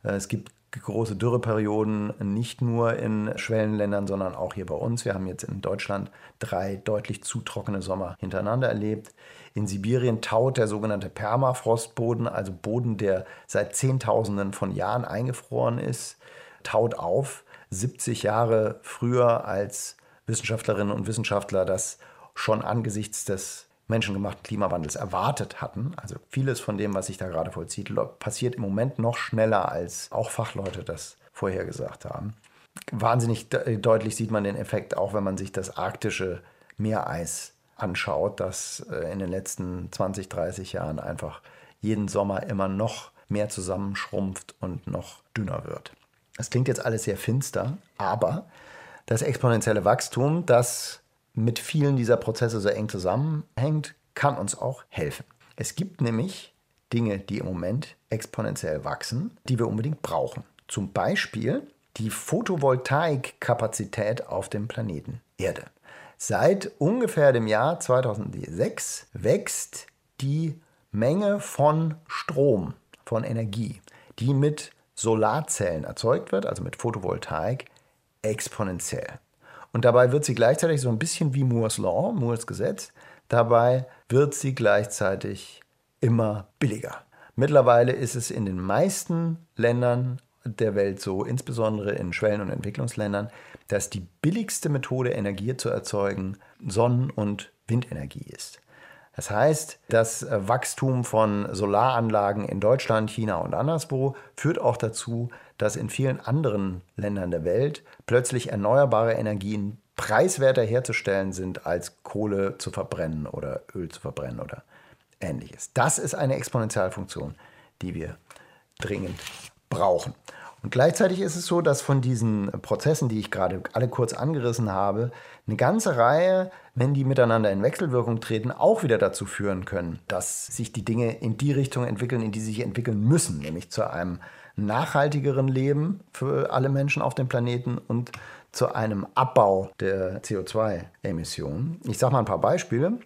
Äh, es gibt große Dürreperioden, nicht nur in Schwellenländern, sondern auch hier bei uns. Wir haben jetzt in Deutschland drei deutlich zu trockene Sommer hintereinander erlebt. In Sibirien taut der sogenannte Permafrostboden, also Boden, der seit Zehntausenden von Jahren eingefroren ist, taut auf. 70 Jahre früher als Wissenschaftlerinnen und Wissenschaftler das schon angesichts des menschengemachten Klimawandels erwartet hatten. Also vieles von dem, was sich da gerade vollzieht, passiert im Moment noch schneller, als auch Fachleute das vorhergesagt haben. Wahnsinnig deutlich sieht man den Effekt auch, wenn man sich das arktische Meereis anschaut, das äh, in den letzten 20, 30 Jahren einfach jeden Sommer immer noch mehr zusammenschrumpft und noch dünner wird. Das klingt jetzt alles sehr finster, aber das exponentielle Wachstum, das mit vielen dieser Prozesse so eng zusammenhängt, kann uns auch helfen. Es gibt nämlich Dinge, die im Moment exponentiell wachsen, die wir unbedingt brauchen. Zum Beispiel die Photovoltaikkapazität auf dem Planeten Erde. Seit ungefähr dem Jahr 2006 wächst die Menge von Strom, von Energie, die mit Solarzellen erzeugt wird, also mit Photovoltaik, exponentiell. Und dabei wird sie gleichzeitig so ein bisschen wie Moore's Law, Moore's Gesetz, dabei wird sie gleichzeitig immer billiger. Mittlerweile ist es in den meisten Ländern der Welt so, insbesondere in Schwellen- und Entwicklungsländern, dass die billigste Methode, Energie zu erzeugen, Sonnen- und Windenergie ist. Das heißt, das Wachstum von Solaranlagen in Deutschland, China und anderswo führt auch dazu, dass in vielen anderen Ländern der Welt plötzlich erneuerbare Energien preiswerter herzustellen sind, als Kohle zu verbrennen oder Öl zu verbrennen oder ähnliches. Das ist eine Exponentialfunktion, die wir dringend brauchen. Und gleichzeitig ist es so, dass von diesen Prozessen, die ich gerade alle kurz angerissen habe, eine ganze Reihe, wenn die miteinander in Wechselwirkung treten, auch wieder dazu führen können, dass sich die Dinge in die Richtung entwickeln, in die sie sich entwickeln müssen, nämlich zu einem nachhaltigeren Leben für alle Menschen auf dem Planeten und zu einem Abbau der CO2-Emissionen. Ich sage mal ein paar Beispiele.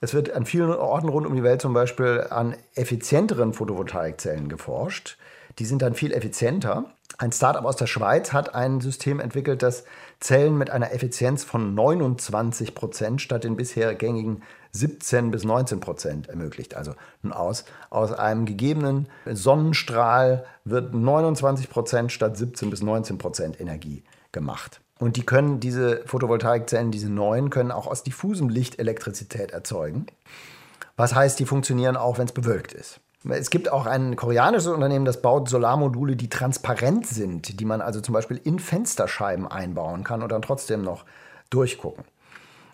Es wird an vielen Orten rund um die Welt zum Beispiel an effizienteren Photovoltaikzellen geforscht. Die sind dann viel effizienter. Ein Startup aus der Schweiz hat ein System entwickelt, das Zellen mit einer Effizienz von 29 Prozent statt den bisher gängigen 17 bis 19 Prozent ermöglicht. Also aus, aus einem gegebenen Sonnenstrahl wird 29 Prozent statt 17 bis 19 Prozent Energie gemacht. Und die können, diese Photovoltaikzellen, diese neuen, können auch aus diffusem Licht Elektrizität erzeugen. Was heißt, die funktionieren auch, wenn es bewölkt ist. Es gibt auch ein koreanisches Unternehmen, das baut Solarmodule, die transparent sind, die man also zum Beispiel in Fensterscheiben einbauen kann und dann trotzdem noch durchgucken.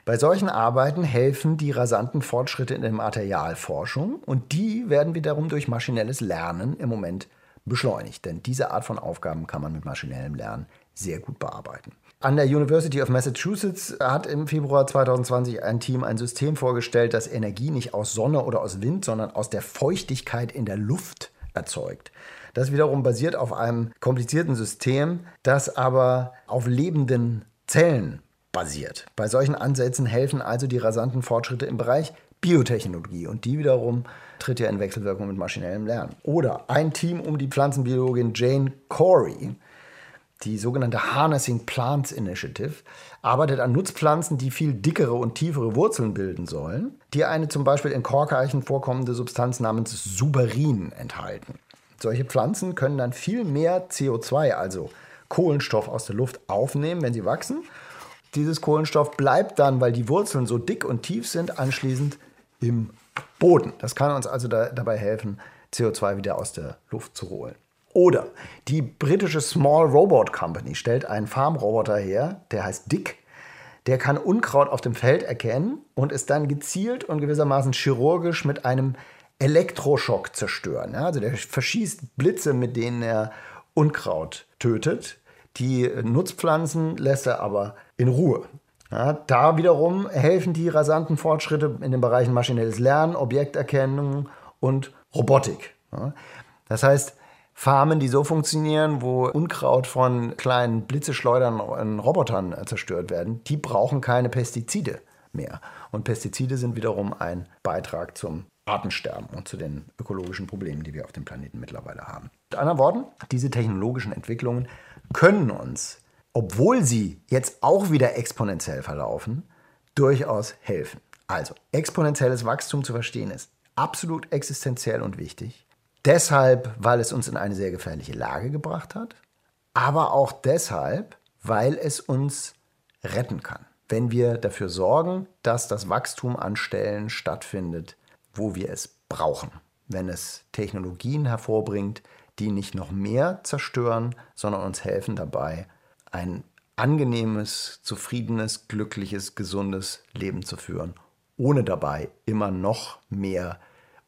Bei solchen Arbeiten helfen die rasanten Fortschritte in der Materialforschung und die werden wiederum durch maschinelles Lernen im Moment beschleunigt. Denn diese Art von Aufgaben kann man mit maschinellem Lernen sehr gut bearbeiten. An der University of Massachusetts hat im Februar 2020 ein Team ein System vorgestellt, das Energie nicht aus Sonne oder aus Wind, sondern aus der Feuchtigkeit in der Luft erzeugt. Das wiederum basiert auf einem komplizierten System, das aber auf lebenden Zellen basiert. Bei solchen Ansätzen helfen also die rasanten Fortschritte im Bereich Biotechnologie und die wiederum tritt ja in Wechselwirkung mit maschinellem Lernen. Oder ein Team um die Pflanzenbiologin Jane Corey die sogenannte Harnessing Plants Initiative arbeitet an Nutzpflanzen, die viel dickere und tiefere Wurzeln bilden sollen, die eine zum Beispiel in Korkeichen vorkommende Substanz namens Suberin enthalten. Solche Pflanzen können dann viel mehr CO2, also Kohlenstoff aus der Luft aufnehmen, wenn sie wachsen. Dieses Kohlenstoff bleibt dann, weil die Wurzeln so dick und tief sind, anschließend im Boden. Das kann uns also da, dabei helfen, CO2 wieder aus der Luft zu holen. Oder die britische Small Robot Company stellt einen Farmroboter her, der heißt Dick. Der kann Unkraut auf dem Feld erkennen und ist dann gezielt und gewissermaßen chirurgisch mit einem Elektroschock zerstören. Also der verschießt Blitze, mit denen er Unkraut tötet. Die Nutzpflanzen lässt er aber in Ruhe. Ja, da wiederum helfen die rasanten Fortschritte in den Bereichen maschinelles Lernen, Objekterkennung und Robotik. Ja, das heißt, Farmen, die so funktionieren, wo Unkraut von kleinen Blitzeschleudern und Robotern äh, zerstört werden, die brauchen keine Pestizide mehr. Und Pestizide sind wiederum ein Beitrag zum Artensterben und zu den ökologischen Problemen, die wir auf dem Planeten mittlerweile haben. Mit anderen Worten, diese technologischen Entwicklungen können uns, obwohl sie jetzt auch wieder exponentiell verlaufen, durchaus helfen. Also, exponentielles Wachstum zu verstehen ist absolut existenziell und wichtig. Deshalb, weil es uns in eine sehr gefährliche Lage gebracht hat, aber auch deshalb, weil es uns retten kann. Wenn wir dafür sorgen, dass das Wachstum an Stellen stattfindet, wo wir es brauchen. Wenn es Technologien hervorbringt, die nicht noch mehr zerstören, sondern uns helfen dabei, ein angenehmes, zufriedenes, glückliches, gesundes Leben zu führen, ohne dabei immer noch mehr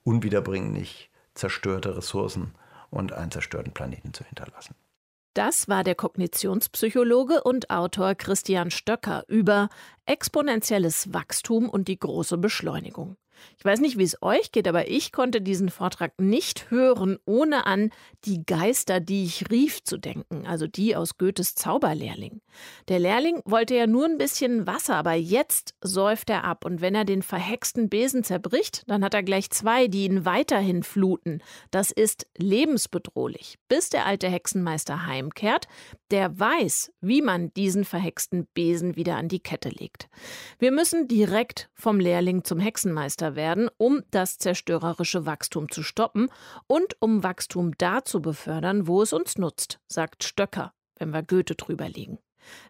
unwiederbringlich zerstörte Ressourcen und einen zerstörten Planeten zu hinterlassen. Das war der Kognitionspsychologe und Autor Christian Stöcker über exponentielles Wachstum und die große Beschleunigung. Ich weiß nicht, wie es euch geht, aber ich konnte diesen Vortrag nicht hören, ohne an die Geister, die ich rief, zu denken, also die aus Goethes Zauberlehrling. Der Lehrling wollte ja nur ein bisschen Wasser, aber jetzt säuft er ab und wenn er den verhexten Besen zerbricht, dann hat er gleich zwei, die ihn weiterhin fluten. Das ist lebensbedrohlich. Bis der alte Hexenmeister heimkehrt, der weiß, wie man diesen verhexten Besen wieder an die Kette legt. Wir müssen direkt vom Lehrling zum Hexenmeister werden, um das zerstörerische Wachstum zu stoppen und um Wachstum da zu befördern, wo es uns nutzt, sagt Stöcker, wenn wir Goethe drüber liegen.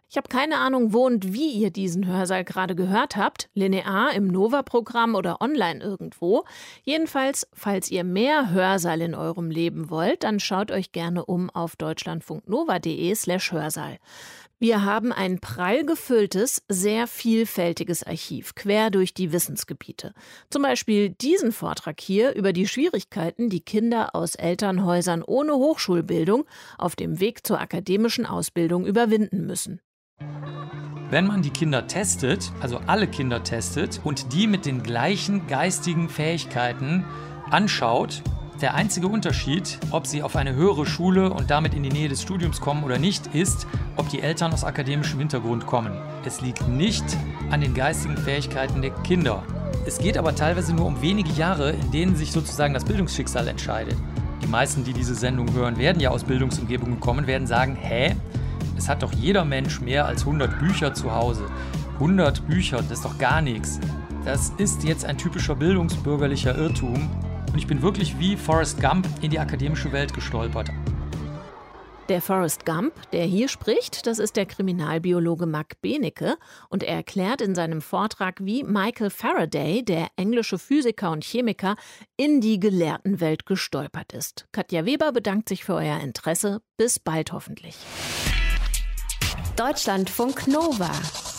Ich habe keine Ahnung, wo und wie ihr diesen Hörsaal gerade gehört habt, linear im Nova-Programm oder online irgendwo. Jedenfalls, falls ihr mehr Hörsaal in eurem Leben wollt, dann schaut euch gerne um auf deutschlandfunknova.de/slash Hörsaal. Wir haben ein prall gefülltes, sehr vielfältiges Archiv quer durch die Wissensgebiete. Zum Beispiel diesen Vortrag hier über die Schwierigkeiten, die Kinder aus Elternhäusern ohne Hochschulbildung auf dem Weg zur akademischen Ausbildung überwinden müssen. Wenn man die Kinder testet, also alle Kinder testet und die mit den gleichen geistigen Fähigkeiten anschaut, der einzige Unterschied, ob sie auf eine höhere Schule und damit in die Nähe des Studiums kommen oder nicht, ist, ob die Eltern aus akademischem Hintergrund kommen. Es liegt nicht an den geistigen Fähigkeiten der Kinder. Es geht aber teilweise nur um wenige Jahre, in denen sich sozusagen das Bildungsschicksal entscheidet. Die meisten, die diese Sendung hören, werden ja aus Bildungsumgebungen kommen, werden sagen, hä? Es hat doch jeder Mensch mehr als 100 Bücher zu Hause. 100 Bücher, das ist doch gar nichts. Das ist jetzt ein typischer bildungsbürgerlicher Irrtum und ich bin wirklich wie Forrest Gump in die akademische Welt gestolpert. Der Forrest Gump, der hier spricht, das ist der Kriminalbiologe Mac Benecke und er erklärt in seinem Vortrag, wie Michael Faraday, der englische Physiker und Chemiker, in die Gelehrtenwelt gestolpert ist. Katja Weber bedankt sich für euer Interesse. Bis bald hoffentlich. Deutschlandfunk Nova.